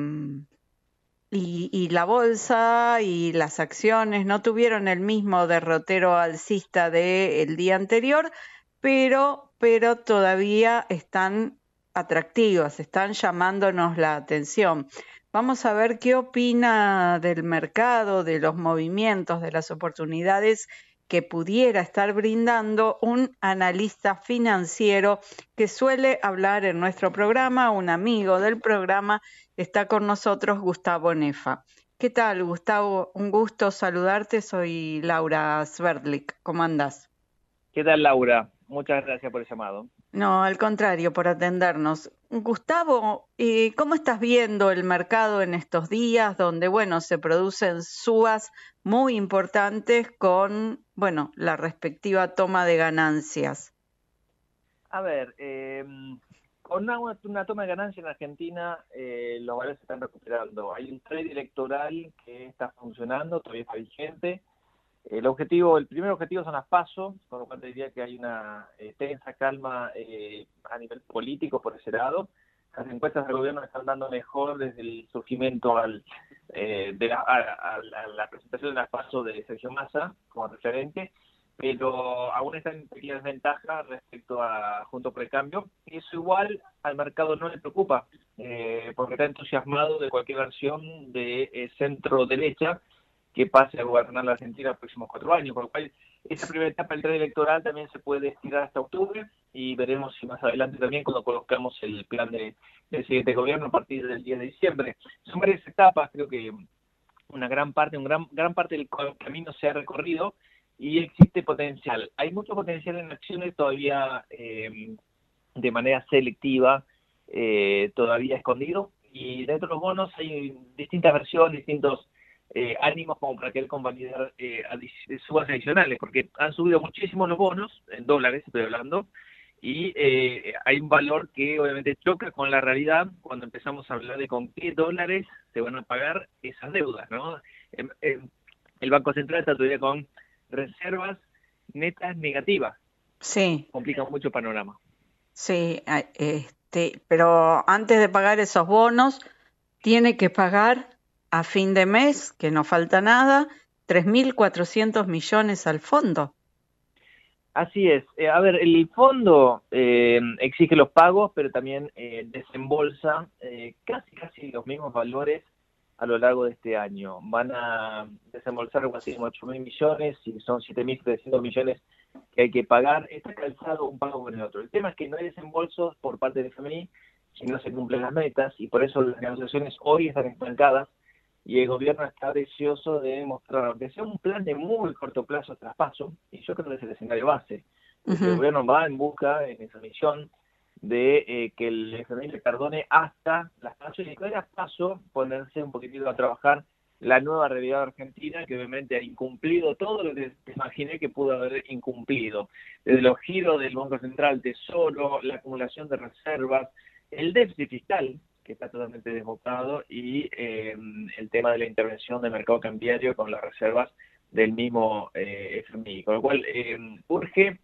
y, la bolsa y las acciones no tuvieron el mismo derrotero alcista del día anterior, pero, pero todavía están atractivas, están llamándonos la atención. Vamos a ver qué opina del mercado, de los movimientos, de las oportunidades que pudiera estar brindando un analista financiero que suele hablar en nuestro programa, un amigo del programa, está con nosotros Gustavo Nefa. ¿Qué tal, Gustavo? Un gusto saludarte. Soy Laura Sverdlik. ¿Cómo andas? ¿Qué tal, Laura? Muchas gracias por el llamado. No, al contrario, por atendernos. Gustavo, eh, ¿cómo estás viendo el mercado en estos días donde, bueno, se producen subas muy importantes con, bueno, la respectiva toma de ganancias? A ver, eh, con una, toma de ganancias en Argentina, eh, los valores se están recuperando. Hay un trade electoral que está funcionando, todavía está vigente el objetivo, el primer objetivo son las pasos, con lo cual diría que hay una eh, tensa calma eh, a nivel político por ese lado. las encuestas del gobierno están dando mejor desde el surgimiento al, eh, de la, a, presentación de la paso de Sergio Massa como referente, pero aún está en pequeña desventaja respecto a Junto por el Cambio, y eso igual al mercado no le preocupa, eh, porque está entusiasmado de cualquier versión de eh, centro-derecha que pase a gobernar la Argentina los próximos cuatro años, por lo cual esa primera etapa del tren electoral también se puede estirar hasta octubre y veremos si más adelante también cuando colocamos el plan de, del siguiente gobierno a partir del 10 de diciembre. Son varias etapas, creo que una gran parte, un gran, gran parte del camino se ha recorrido y existe potencial. Hay mucho potencial en acciones todavía eh, de manera selectiva, eh, todavía escondido y dentro de los bonos hay distintas versiones, distintos eh, ánimos como para querer convalidar eh, subas adicionales, porque han subido muchísimo los bonos, en dólares estoy hablando, y eh, hay un valor que obviamente choca con la realidad cuando empezamos a hablar de con qué dólares se van a pagar esas deudas, ¿no? Em, em, el Banco Central está todavía con reservas netas negativas. Sí. Complica mucho el panorama. Sí, este, pero antes de pagar esos bonos, tiene que pagar a fin de mes, que no falta nada, 3.400 millones al fondo. Así es. Eh, a ver, el fondo eh, exige los pagos, pero también eh, desembolsa casi casi los mismos valores a lo largo de este año. Van a desembolsar algo así como 8 mil millones y son 7.300 millones que hay que pagar. Está calzado un pago con el otro. El tema es que no hay desembolsos por parte del FMI si no se cumplen las metas y por eso las negociaciones hoy están estancadas y el gobierno está deseoso de mostrar, que sea un plan de muy corto plazo traspaso, y yo creo que es el escenario base. El gobierno va en busca, en esa misión, de eh, que el FMI le perdone hasta las pasos y que paso ponerse un poquitito a trabajar la nueva realidad argentina que obviamente ha incumplido todo lo que imaginé que pudo haber incumplido, desde los giros del Banco Central, Tesoro, la acumulación de reservas, el déficit fiscal, que está totalmente desbocado, y em, el tema de la intervención del mercado cambiario con las reservas del mismo eh, FMI. Con lo cual, em, urge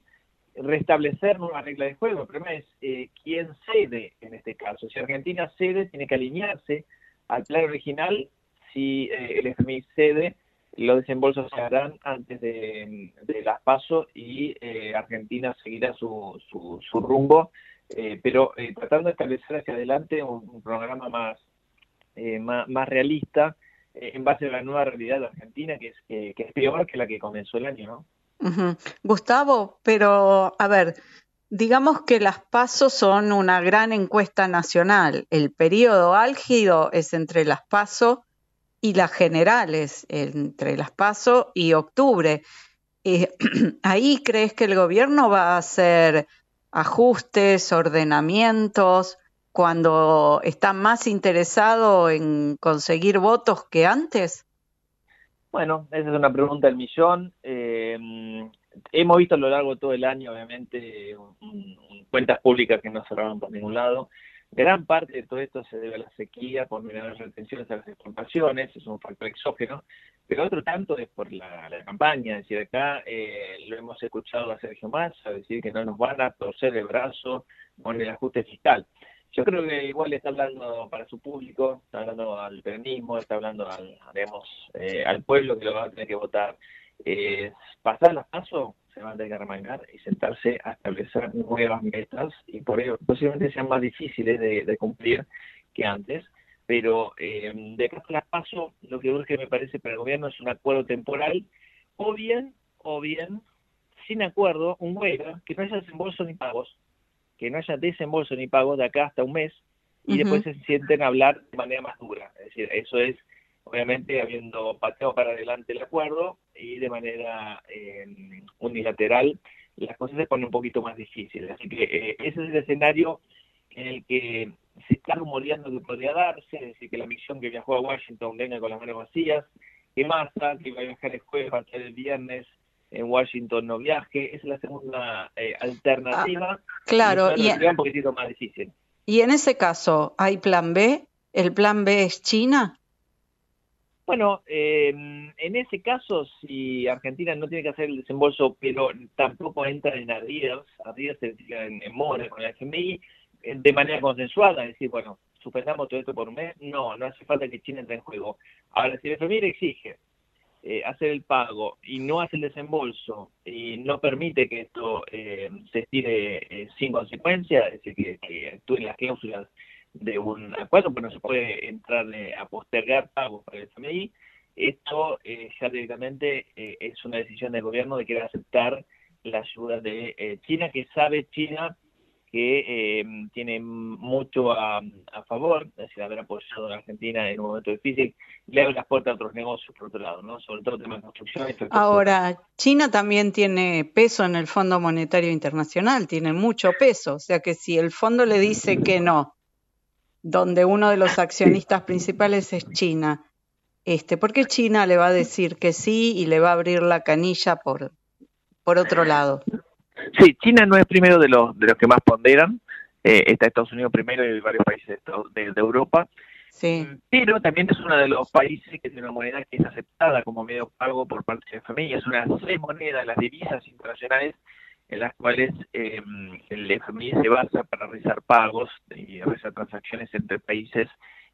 restablecer nuevas reglas de juego. El problema es eh, quién cede en este caso. Si Argentina cede, tiene que alinearse al plan original. Si eh, el FMI cede, los desembolsos se harán antes de, las pasos y Argentina seguirá su, su, su rumbo eh, pero eh, tratando de establecer hacia adelante un, programa más, eh, más, más, realista en base a la nueva realidad de Argentina, que es, que es peor que la que comenzó el año, ¿no? Gustavo, pero a ver, digamos que las pasos son una gran encuesta nacional. El periodo álgido es entre las pasos y las generales, entre las pasos y octubre. ¿Ahí crees que el gobierno va a hacer ajustes, ordenamientos, cuando está más interesado en conseguir votos que antes? Bueno, esa es una pregunta del millón. Eh, hemos visto a lo largo de todo el año, obviamente, cuentas públicas que no cerraron por ningún lado. Gran parte de todo esto se debe a la sequía, por menores retenciones a las exportaciones, es un factor exógeno, pero otro tanto es por la, campaña, es decir, acá eh, lo hemos escuchado a Sergio Massa decir que no nos van a torcer el brazo con el ajuste fiscal. Yo creo que igual está hablando para su público, está hablando al peronismo, está hablando al, eh, pueblo que lo va a tener que votar. Eh, pasar las pasos se van a tener que remangar y sentarse a establecer nuevas metas y por ello posiblemente sean más difíciles de, cumplir que antes. Pero eh, de acá las paso, lo que urge me parece para el gobierno es un acuerdo temporal, o bien, o bien, sin acuerdo, un huelga, que no haya desembolso ni pagos, que no haya desembolso ni pagos de acá hasta un mes, y después se sienten a hablar de manera más dura. Es decir, eso es obviamente habiendo pateado para adelante el acuerdo y de manera eh, unilateral las cosas se ponen un poquito más difíciles. Así que eh, ese es el escenario en el que se está rumoreando que podría darse, es decir, que la misión que viajó a Washington venga con las manos vacías, que Massa, que va a viajar el jueves, va a el viernes en Washington no viaje, esa es la segunda eh, alternativa. Ah, claro, y, un poquitito más difícil. Y en ese caso, ¿hay plan B? ¿El plan B es China? Bueno, eh, en ese caso, si Argentina no tiene que hacer el desembolso, pero tampoco entra en arrears, arrears se en, en mora con el FMI, de manera consensuada, decir, bueno, suspendamos todo esto por mes, no, no hace falta que China entre en juego. Ahora, si el FMI exige eh, hacer el pago y no hace el desembolso y no permite que esto eh, se estire eh, sin consecuencia, es decir, que, que actúen las cláusulas de un acuerdo, pues no se puede entrar a postergar pagos para el FMI, esto ya directamente es una decisión del gobierno de querer aceptar la ayuda de China, que sabe China que eh, tiene mucho a, favor, es decir, haber apoyado a la Argentina en un momento difícil, le abre las puertas a otros negocios por otro lado, ¿no? Sobre todo temas de construcción. Ahora, China también tiene peso en el Fondo Monetario Internacional, tiene mucho peso, o sea que si el fondo le dice que no, donde uno de los accionistas principales es China, este, ¿por qué China le va a decir que sí y le va a abrir la canilla por, por otro lado? Sí, China no es primero de los, de los que más ponderan, eh, está Estados Unidos primero y varios países de, de, Europa, sí. pero también es uno de los países que tiene una moneda que es aceptada como medio pago por parte de FMI, es una de las seis monedas, las divisas internacionales, en las cuales eh, el FMI se basa para realizar pagos y realizar transacciones entre países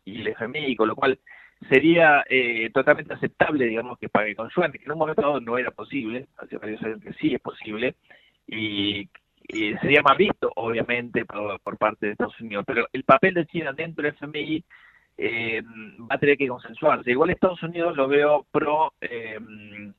y el FMI, con lo cual sería eh, totalmente aceptable, digamos, que pague con yuan, que en un momento dado no era posible, hace varios años que sí es posible, y, sería más visto, obviamente, por, parte de Estados Unidos. Pero el papel de China dentro del FMI eh, va a tener que consensuarse. Igual Estados Unidos lo veo pro eh,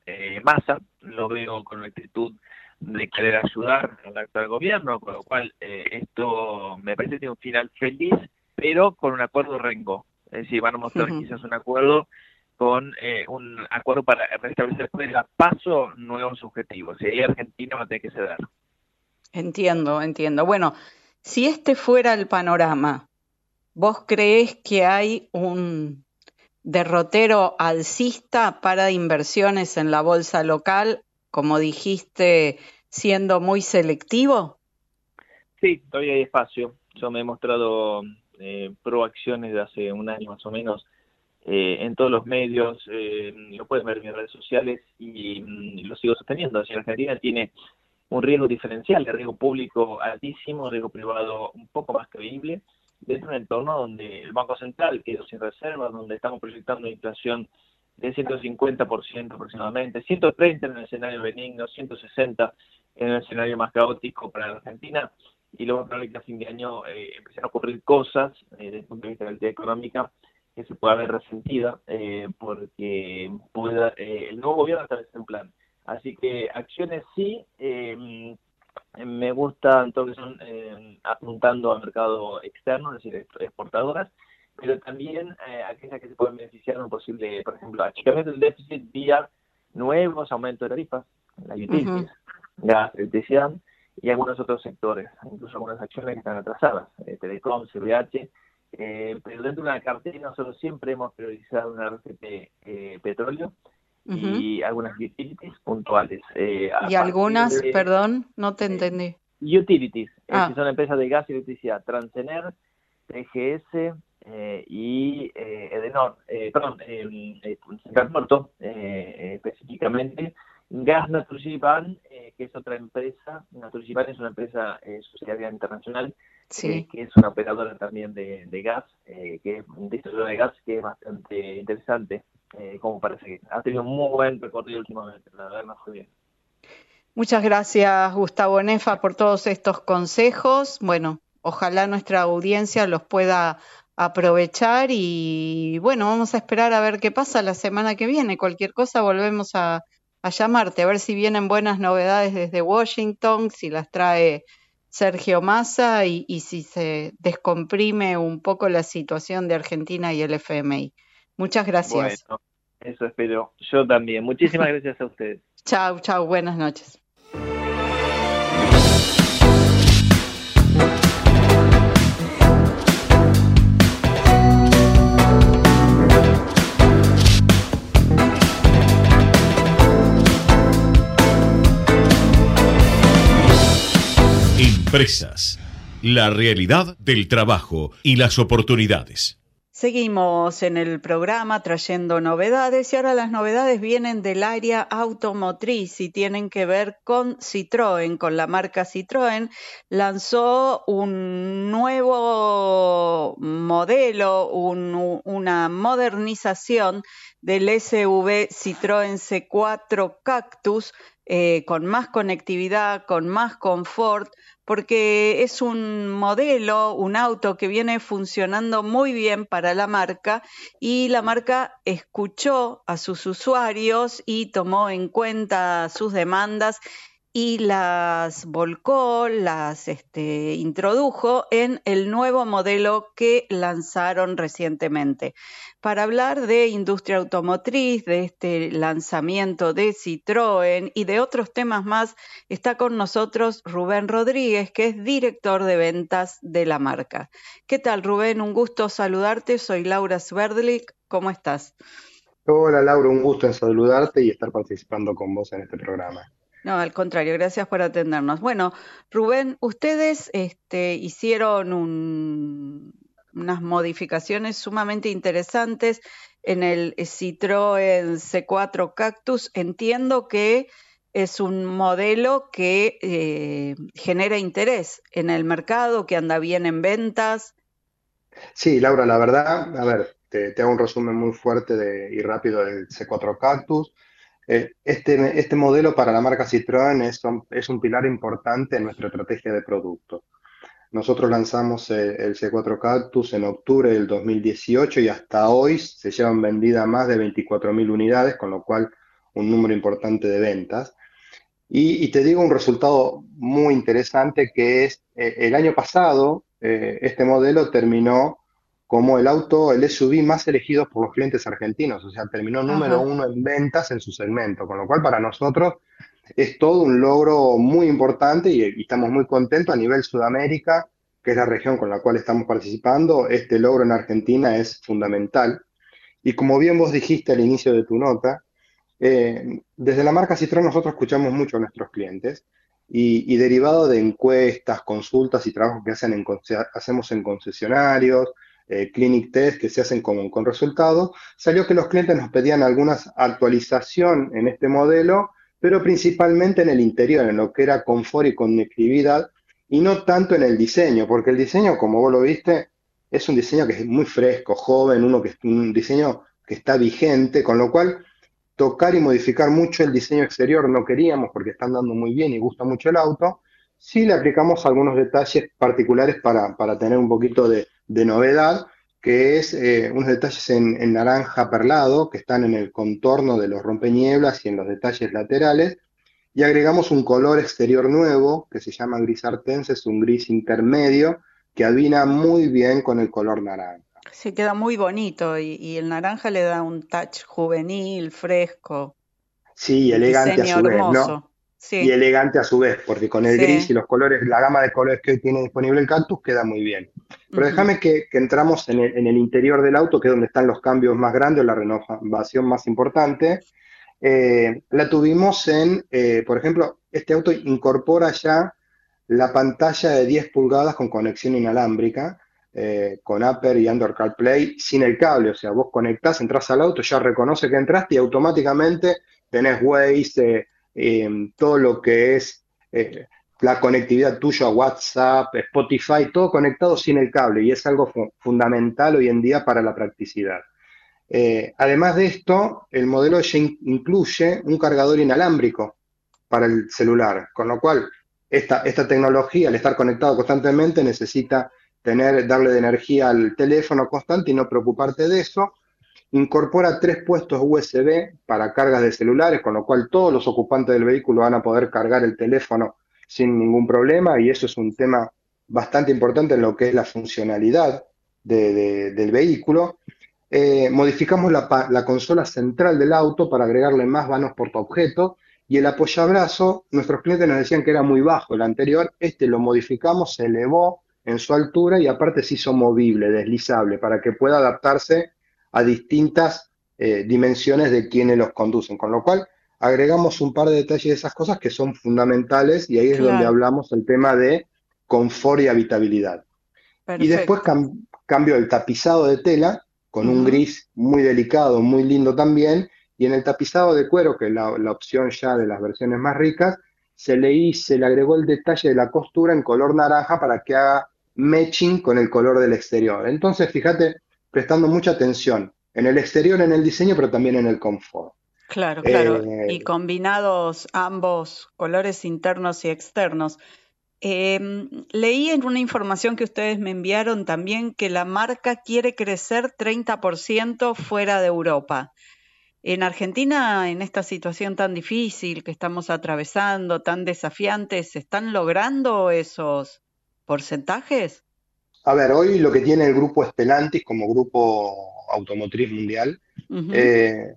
eh, masa, lo veo con la actitud de querer ayudar al actual gobierno, con lo cual esto me parece que tiene un final feliz, pero con un acuerdo rengo. Es decir, van a mostrar quizás un acuerdo con eh, un acuerdo para restablecer a paso nuevos objetivos. Y ahí Argentina va a tener que ceder. Entiendo, entiendo. Bueno, si este fuera el panorama, ¿vos creés que hay un derrotero alcista para inversiones en la bolsa local, como dijiste, siendo muy selectivo? Sí, todavía hay espacio. Yo me he mostrado eh, pro acciones de hace un año más o menos eh, en todos los medios, eh, lo pueden ver en mis redes sociales y, mm, lo sigo sosteniendo. Si Argentina tiene un riesgo diferencial de riesgo público altísimo, riesgo privado un poco más creíble, dentro de un entorno donde el Banco Central quedó sin reservas, donde estamos proyectando una inflación de 150% aproximadamente, 130 en el escenario benigno, 160 en el escenario más caótico para la Argentina, y luego probable que a fin de año eh, a ocurrir cosas eh, desde el punto de vista de la económica que se pueda ver resentida eh, porque pueda, eh, el nuevo gobierno establece un plan. Así que acciones sí, eh, me gustan todo que son apuntando al mercado externo, es decir, exportadoras, pero también aquellas que se pueden beneficiar de un posible, por ejemplo, achicamiento del déficit vía nuevos aumentos de tarifas, la utilities, gas, electricidad y algunos otros sectores, incluso algunas acciones que están atrasadas, Telecom, CBH, eh, pero dentro de una cartera nosotros siempre hemos priorizado una RCP eh, petróleo y algunas utilities puntuales. Eh, ¿Y algunas, perdón, no te entendí? Utilities, ah. que son empresas de gas y electricidad, Transener, TGS y Edenor, perdón, Central Puerto específicamente, Gas Naturgiban, eh, que es otra empresa, Naturgiban es una empresa eh, sociedad internacional, eh, que es una operadora también de, gas, eh, que es de gas que es bastante interesante, como parece que ha tenido un muy buen recorrido últimamente, la verdad no fue bien. Muchas gracias Gustavo Nefa por todos estos consejos. Bueno, ojalá nuestra audiencia los pueda aprovechar y bueno, vamos a esperar a ver qué pasa la semana que viene. Cualquier cosa volvemos a a llamarte, a ver si vienen buenas novedades desde Washington, si las trae Sergio Massa y, si se descomprime un poco la situación de Argentina y el FMI. Muchas gracias. Bueno, eso espero. Yo también. Muchísimas gracias a ustedes. Chao, chao. Buenas noches. Empresas. La realidad del trabajo y las oportunidades. Seguimos en el programa trayendo novedades y ahora las novedades vienen del área automotriz y tienen que ver con Citroën, con la marca Citroën. Lanzó un nuevo modelo, una modernización del SV Citroën C4 Cactus eh, con más conectividad, con más confort, porque es un modelo, un auto que viene funcionando muy bien para la marca y la marca escuchó a sus usuarios y tomó en cuenta sus demandas y las volcó, las este, introdujo en el nuevo modelo que lanzaron recientemente. Para hablar de industria automotriz, de este lanzamiento de Citroën y de otros temas más, está con nosotros Rubén Rodríguez, que es director de ventas de la marca. ¿Qué tal, Rubén? Un gusto saludarte. Soy Laura Sverdlik. ¿Cómo estás? Hola, Laura. Un gusto en saludarte y estar participando con vos en este programa. No, al contrario, gracias por atendernos. Bueno, Rubén, ustedes este, hicieron unas modificaciones sumamente interesantes en el Citroën C4 Cactus. Entiendo que es un modelo que eh, genera interés en el mercado, que anda bien en ventas. Sí, Laura, la verdad, a ver, te, hago un resumen muy fuerte y rápido del C4 Cactus. Eh, este, este, modelo para la marca Citroën es, es, un pilar importante en nuestra estrategia de producto. Nosotros lanzamos el, el C4 Cactus en octubre del 2018 y hasta hoy se llevan vendidas más de 24.000 unidades, con lo cual un número importante de ventas. Y, te digo un resultado muy interesante que es, eh, el año pasado, eh, este modelo terminó como el auto, el SUV más elegido por los clientes argentinos, o sea, terminó número uno en ventas en su segmento, con lo cual para nosotros es todo un logro muy importante y, estamos muy contentos a nivel Sudamérica, que es la región con la cual estamos participando, este logro en Argentina es fundamental. Y como bien vos dijiste al inicio de tu nota, eh, desde la marca Citroën nosotros escuchamos mucho a nuestros clientes y, derivado de encuestas, consultas y trabajos que hacen hacemos en concesionarios, eh, clinic test que se hacen con, con resultados, salió que los clientes nos pedían algunas actualización en este modelo, pero principalmente en el interior, en lo que era confort y conectividad, y no tanto en el diseño, porque el diseño, como vos lo viste, es un diseño que es muy fresco, joven, uno que, un diseño que está vigente, con lo cual tocar y modificar mucho el diseño exterior no queríamos porque está andando muy bien y gusta mucho el auto, sí le aplicamos algunos detalles particulares para, para tener un poquito de, de novedad, que es eh, unos detalles en, naranja perlado que están en el contorno de los rompeñieblas y en los detalles laterales. Y agregamos un color exterior nuevo que se llama gris artense, es un gris intermedio que adivina muy bien con el color naranja. Se queda muy bonito y, el naranja le da un touch juvenil, fresco. Sí, elegante a su vez, ¿no? Y elegante a su vez, porque con el gris y los colores, la gama de colores que hoy tiene disponible el Cactus queda muy bien. Pero déjame que, entramos en el, interior del auto, que es donde están los cambios más grandes, la renovación más importante. Eh, la tuvimos en, eh, por ejemplo, este auto incorpora ya la pantalla de 10 pulgadas con conexión inalámbrica, eh, con Upper y Android CarPlay sin el cable, o sea, vos conectás, entras al auto, ya reconoce que entraste y automáticamente tenés Waze, Em, todo lo que es eh, la conectividad tuya a WhatsApp, Spotify, todo conectado sin el cable y es algo fundamental hoy en día para la practicidad. Eh, además de esto, el modelo ya incluye un cargador inalámbrico para el celular, con lo cual esta, esta tecnología, al estar conectado constantemente, necesita tener, darle de energía al teléfono constante y no preocuparte de eso. Incorpora tres puestos USB para cargas de celulares, con lo cual todos los ocupantes del vehículo van a poder cargar el teléfono sin ningún problema y eso es un tema bastante importante en lo que es la funcionalidad del vehículo. Eh, modificamos la, consola central del auto para agregarle más vanos portaobjeto y el apoyabrazo, nuestros clientes nos decían que era muy bajo el anterior, este lo modificamos, se elevó en su altura y aparte se hizo movible, deslizable, para que pueda adaptarse a distintas eh, dimensiones de quienes los conducen, con lo cual agregamos un par de detalles de esas cosas que son fundamentales y ahí es donde hablamos el tema de confort y habitabilidad. Y después cambio el tapizado de tela, con un gris muy delicado, muy lindo también, y en el tapizado de cuero, que es la, la opción ya de las versiones más ricas, se le, se le agregó el detalle de la costura en color naranja para que haga matching con el color del exterior. Entonces, fíjate, prestando mucha atención en el exterior, en el diseño, pero también en el confort. Claro, claro. Eh, y combinados ambos colores internos y externos. Em, leí en una información que ustedes me enviaron también que la marca quiere crecer 30% fuera de Europa. En Argentina, en esta situación tan difícil que estamos atravesando, tan desafiante, ¿se están logrando esos porcentajes? A ver, hoy lo que tiene el grupo Stellantis como grupo automotriz mundial, eh,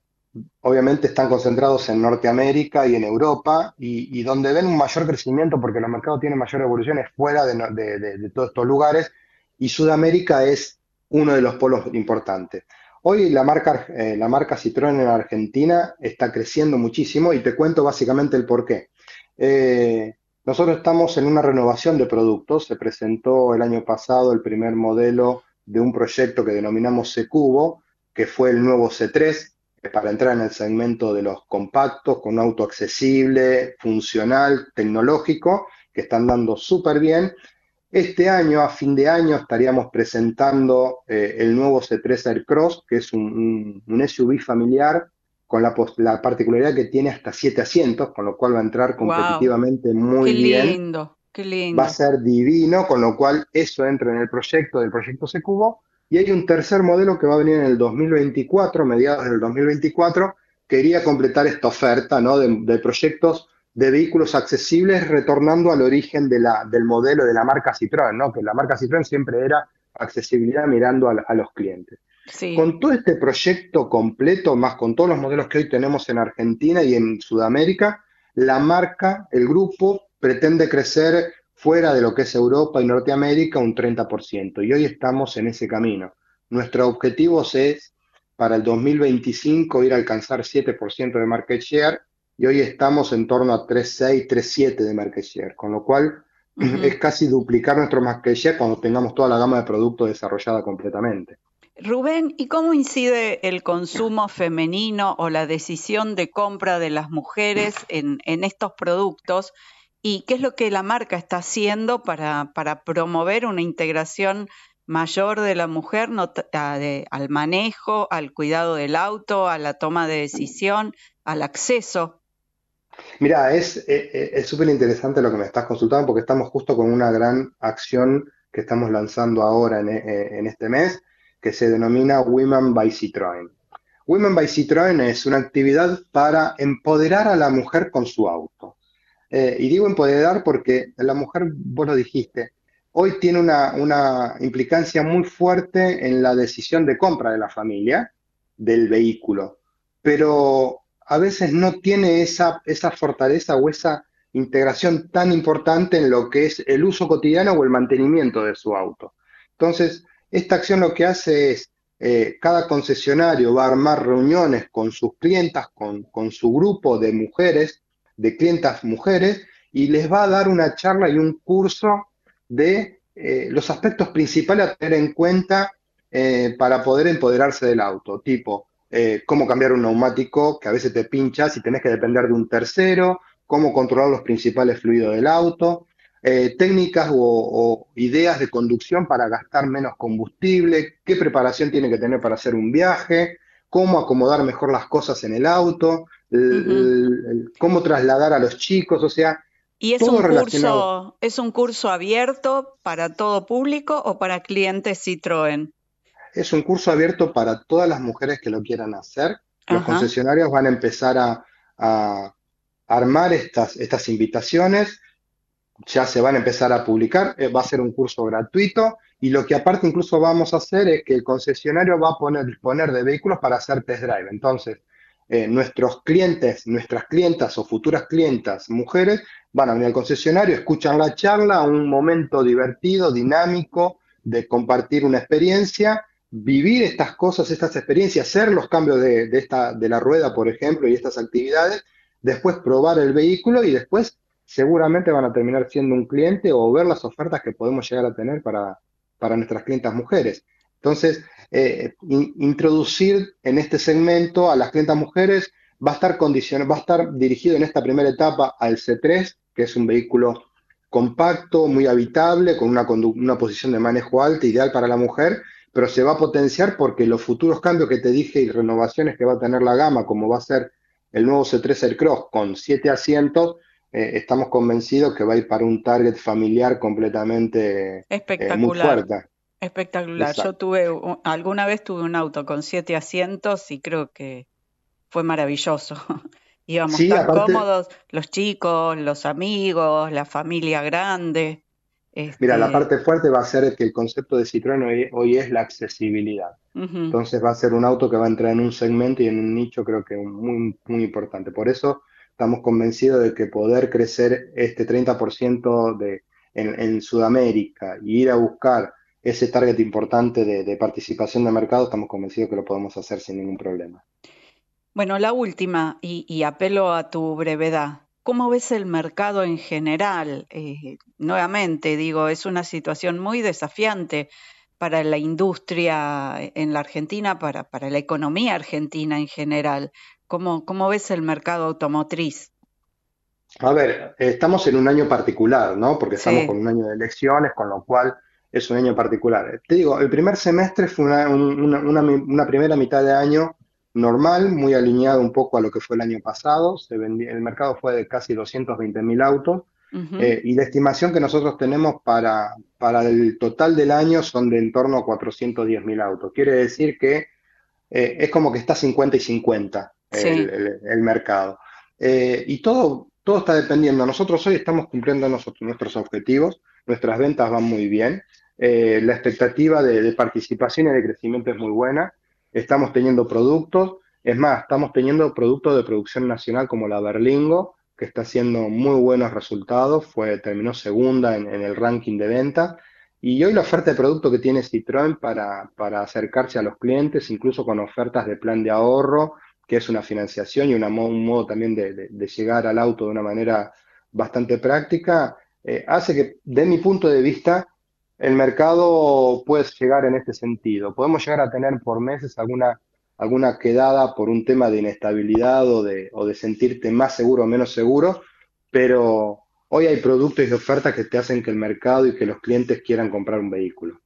obviamente están concentrados en Norteamérica y en Europa, y, donde ven un mayor crecimiento, porque el mercado tiene mayor evolución, es fuera de, de, de todos estos lugares, y Sudamérica es uno de los polos importantes. Hoy la marca, eh, la marca Citroën en Argentina está creciendo muchísimo y te cuento básicamente el por qué. Eh, nosotros estamos en una renovación de productos. Se presentó el año pasado el primer modelo de un proyecto que denominamos C-Cubo, que fue el nuevo C3, para entrar en el segmento de los compactos, con un auto accesible, funcional, tecnológico, que están dando súper bien. Este año, a fin de año, estaríamos presentando eh, el nuevo C3 Aircross, que es un, SUV familiar con la, la, particularidad que tiene hasta siete asientos, con lo cual va a entrar competitivamente muy bien. Qué lindo, qué lindo. Va a ser divino, con lo cual eso entra en el proyecto del proyecto C-Cubo. Y hay un tercer modelo que va a venir en el 2024, mediados del 2024, quería completar esta oferta ¿no? de, de proyectos de vehículos accesibles, retornando al origen de la, del modelo de la marca Citroën, ¿no? que la marca Citroën siempre era accesibilidad mirando a, los clientes. Con todo este proyecto completo, más con todos los modelos que hoy tenemos en Argentina y en Sudamérica, la marca, el grupo, pretende crecer fuera de lo que es Europa y Norteamérica un 30%, y hoy estamos en ese camino. Nuestro objetivo es, para el 2025, ir a alcanzar 7% de market share y hoy estamos en torno a 3.6, 3.7 de market share, con lo cual es casi duplicar nuestro market share cuando tengamos toda la gama de productos desarrollada completamente. Rubén, ¿y cómo incide el consumo femenino o la decisión de compra de las mujeres en, estos productos? ¿Y qué es lo que la marca está haciendo para, promover una integración mayor de la mujer al manejo, al cuidado del auto, a la toma de decisión, al acceso Mira, es eh, eh, súper interesante lo que me estás consultando porque estamos justo con una gran acción que estamos lanzando ahora en, eh, en este mes que se denomina Women by Citroën. Women by Citroën es una actividad para empoderar a la mujer con su auto. y digo empoderar porque la mujer, vos lo dijiste, hoy tiene una, una implicancia muy fuerte en la decisión de compra de la familia del vehículo. Pero a veces no tiene esa, esa fortaleza o esa integración tan importante en lo que es el uso cotidiano o el mantenimiento de su auto. Entonces, esta acción lo que hace es, eh, cada concesionario va a armar reuniones con sus clientas, con, su grupo de mujeres, de clientas mujeres, y les va a dar una charla y un curso de eh, los aspectos principales a tener en cuenta eh, para poder empoderarse del auto, tipo cómo cambiar un neumático que a veces te pinchas y tenés que depender de un tercero, cómo controlar los principales fluidos del auto, eh, técnicas o, ideas de conducción para gastar menos combustible, qué preparación tiene que tener para hacer un viaje, cómo acomodar mejor las cosas en el auto, cómo trasladar a los chicos, o sea... ¿Y es un, curso, es un curso abierto para todo público o para clientes Citroën? Es un curso abierto para todas las mujeres que lo quieran hacer. Los concesionarios van a empezar a, armar estas, estas invitaciones, ya se van a empezar a publicar, eh, va a ser un curso gratuito y lo que aparte incluso vamos a hacer es que el concesionario va a poner, disponer de vehículos para hacer test drive. Entonces, eh, nuestros clientes, nuestras clientas o futuras clientas mujeres van a venir al concesionario, escuchan la charla, un momento divertido, dinámico de compartir una experiencia vivir estas cosas, estas experiencias, hacer los cambios de, esta, de la rueda, por ejemplo, y estas actividades, después probar el vehículo y después seguramente van a terminar siendo un cliente o ver las ofertas que podemos llegar a tener para, para nuestras clientas mujeres. Entonces, eh, introducir en este segmento a las clientas mujeres va a estar condicionado, va a estar dirigido en esta primera etapa al C3, que es un vehículo compacto, muy habitable, con una, una posición de manejo alta, ideal para la mujer, pero se va a potenciar porque los futuros cambios que te dije y renovaciones que va a tener la gama, como va a ser el nuevo C3 Aircross con siete asientos, eh, estamos convencidos que va a ir para un target familiar completamente Espectacular. muy fuerte. Espectacular. Yo tuve, alguna vez tuve un auto con siete asientos y creo que fue maravilloso. Íbamos tan cómodos, los chicos, los amigos, la familia grande. Mira, la Este, parte fuerte va a ser que el concepto de Citroën hoy, hoy es la accesibilidad. Entonces va a ser un auto que va a entrar en un segmento y en un nicho creo que muy, muy importante. Por eso estamos convencidos de que poder crecer este 30% de, en, en Sudamérica y ir a buscar ese target importante de, participación de mercado, estamos convencidos que lo podemos hacer sin ningún problema. Bueno, la última, y, y apelo a tu brevedad. ¿Cómo ves el mercado en general? Eh, nuevamente, digo, es una situación muy desafiante para la industria en la Argentina, para, para la economía argentina en general. ¿Cómo, cómo ves el mercado automotriz? A ver, estamos en un año particular, ¿no? Porque estamos Sí. con un año de elecciones, con lo cual es un año particular. Te digo, el primer semestre fue una, un- una, una mi- una primera mitad de año normal, muy alineado un poco a lo que fue el año pasado. Se el mercado fue de casi 220 mil autos. Eh, y la estimación que nosotros tenemos para, para el total del año son de en torno a 410 mil autos. Quiere decir que eh, es como que está 50 y 50 Sí. el, el- el mercado. Eh, y todo, todo está dependiendo. Nosotros hoy estamos cumpliendo nosotros, nuestros objetivos, nuestras ventas van muy bien, eh, la expectativa de, de participación y de crecimiento es muy buena, estamos teniendo productos, es más, estamos teniendo productos de producción nacional como la Berlingo, que está haciendo muy buenos resultados, fue, terminó segunda en, en el ranking de venta. Y hoy la oferta de producto que tiene Citroën para, para acercarse a los clientes, incluso con ofertas de plan de ahorro, que es una financiación y un modo también de llegar al auto de una manera bastante práctica, eh, hace que, de mi punto de vista, el mercado puede llegar en este sentido. Podemos llegar a tener por meses alguna, alguna quedada por un tema de inestabilidad o de, o de sentirte más seguro o menos seguro, pero hoy hay productos y ofertas que te hacen que el mercado y que los clientes quieran comprar un vehículo.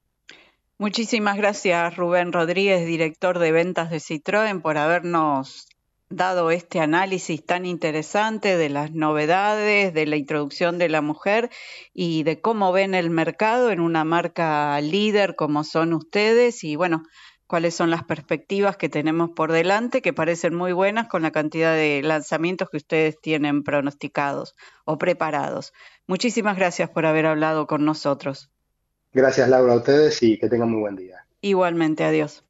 Muchísimas gracias, Rubén Rodríguez, director de ventas de Citroën, por habernos dado este análisis tan interesante de las novedades, de la introducción de la mujer y de cómo ven el mercado en una marca líder como son ustedes y bueno, cuáles son las perspectivas que tenemos por delante que parecen muy buenas con la cantidad de lanzamientos que ustedes tienen pronosticados o preparados. Muchísimas gracias por haber hablado con nosotros. Gracias, Laura, a ustedes y que tengan muy buen día. Igualmente, adiós.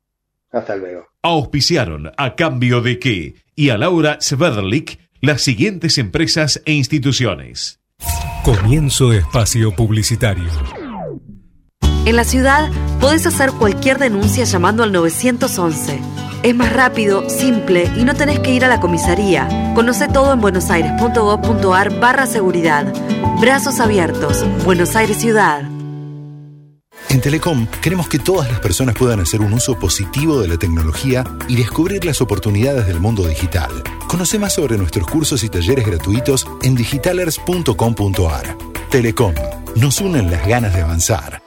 Hasta luego. Auspiciaron a cambio de qué y a Laura Sverdlik las siguientes empresas e instituciones. Comienzo espacio publicitario. En la ciudad podés hacer cualquier denuncia llamando al 911. Es más rápido, simple y no tenés que ir a la comisaría. Conoce todo en buenosaires.gov.ar barra seguridad. Brazos abiertos. Buenos Aires Ciudad. En Telecom queremos que todas las personas puedan hacer un uso positivo de la tecnología y descubrir las oportunidades del mundo digital. Conoce más sobre nuestros cursos y talleres gratuitos en digitalers.com.ar. Telecom, nos unen las ganas de avanzar.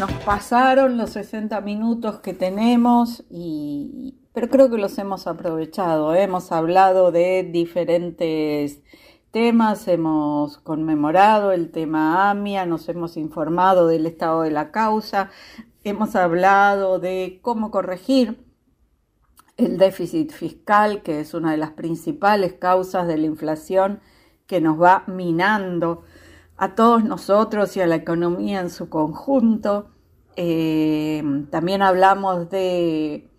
Nos pasaron los 60 minutos que tenemos, pero creo que los hemos aprovechado. ¿eh? Hemos hablado de diferentes temas, hemos conmemorado el tema AMIA, nos hemos informado del estado de la causa, hemos hablado de cómo corregir el déficit fiscal, que es una de las principales causas de la inflación que nos va minando a todos nosotros y a la economía en su conjunto. Eh, también hablamos de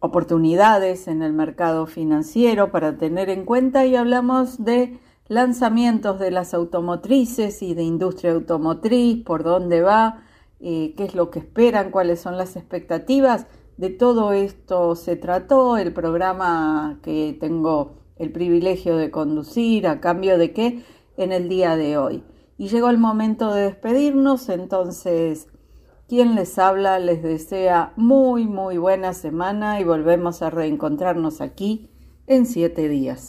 oportunidades en el mercado financiero para tener en cuenta y hablamos de lanzamientos de las automotrices y de industria automotriz, por dónde va, eh, qué es lo que esperan, cuáles son las expectativas. De todo esto se trató el programa que tengo el privilegio de conducir, a cambio de qué, en el día de hoy. Y llegó el momento de despedirnos, entonces quien les habla les desea muy, muy buena semana y volvemos a reencontrarnos aquí en siete días.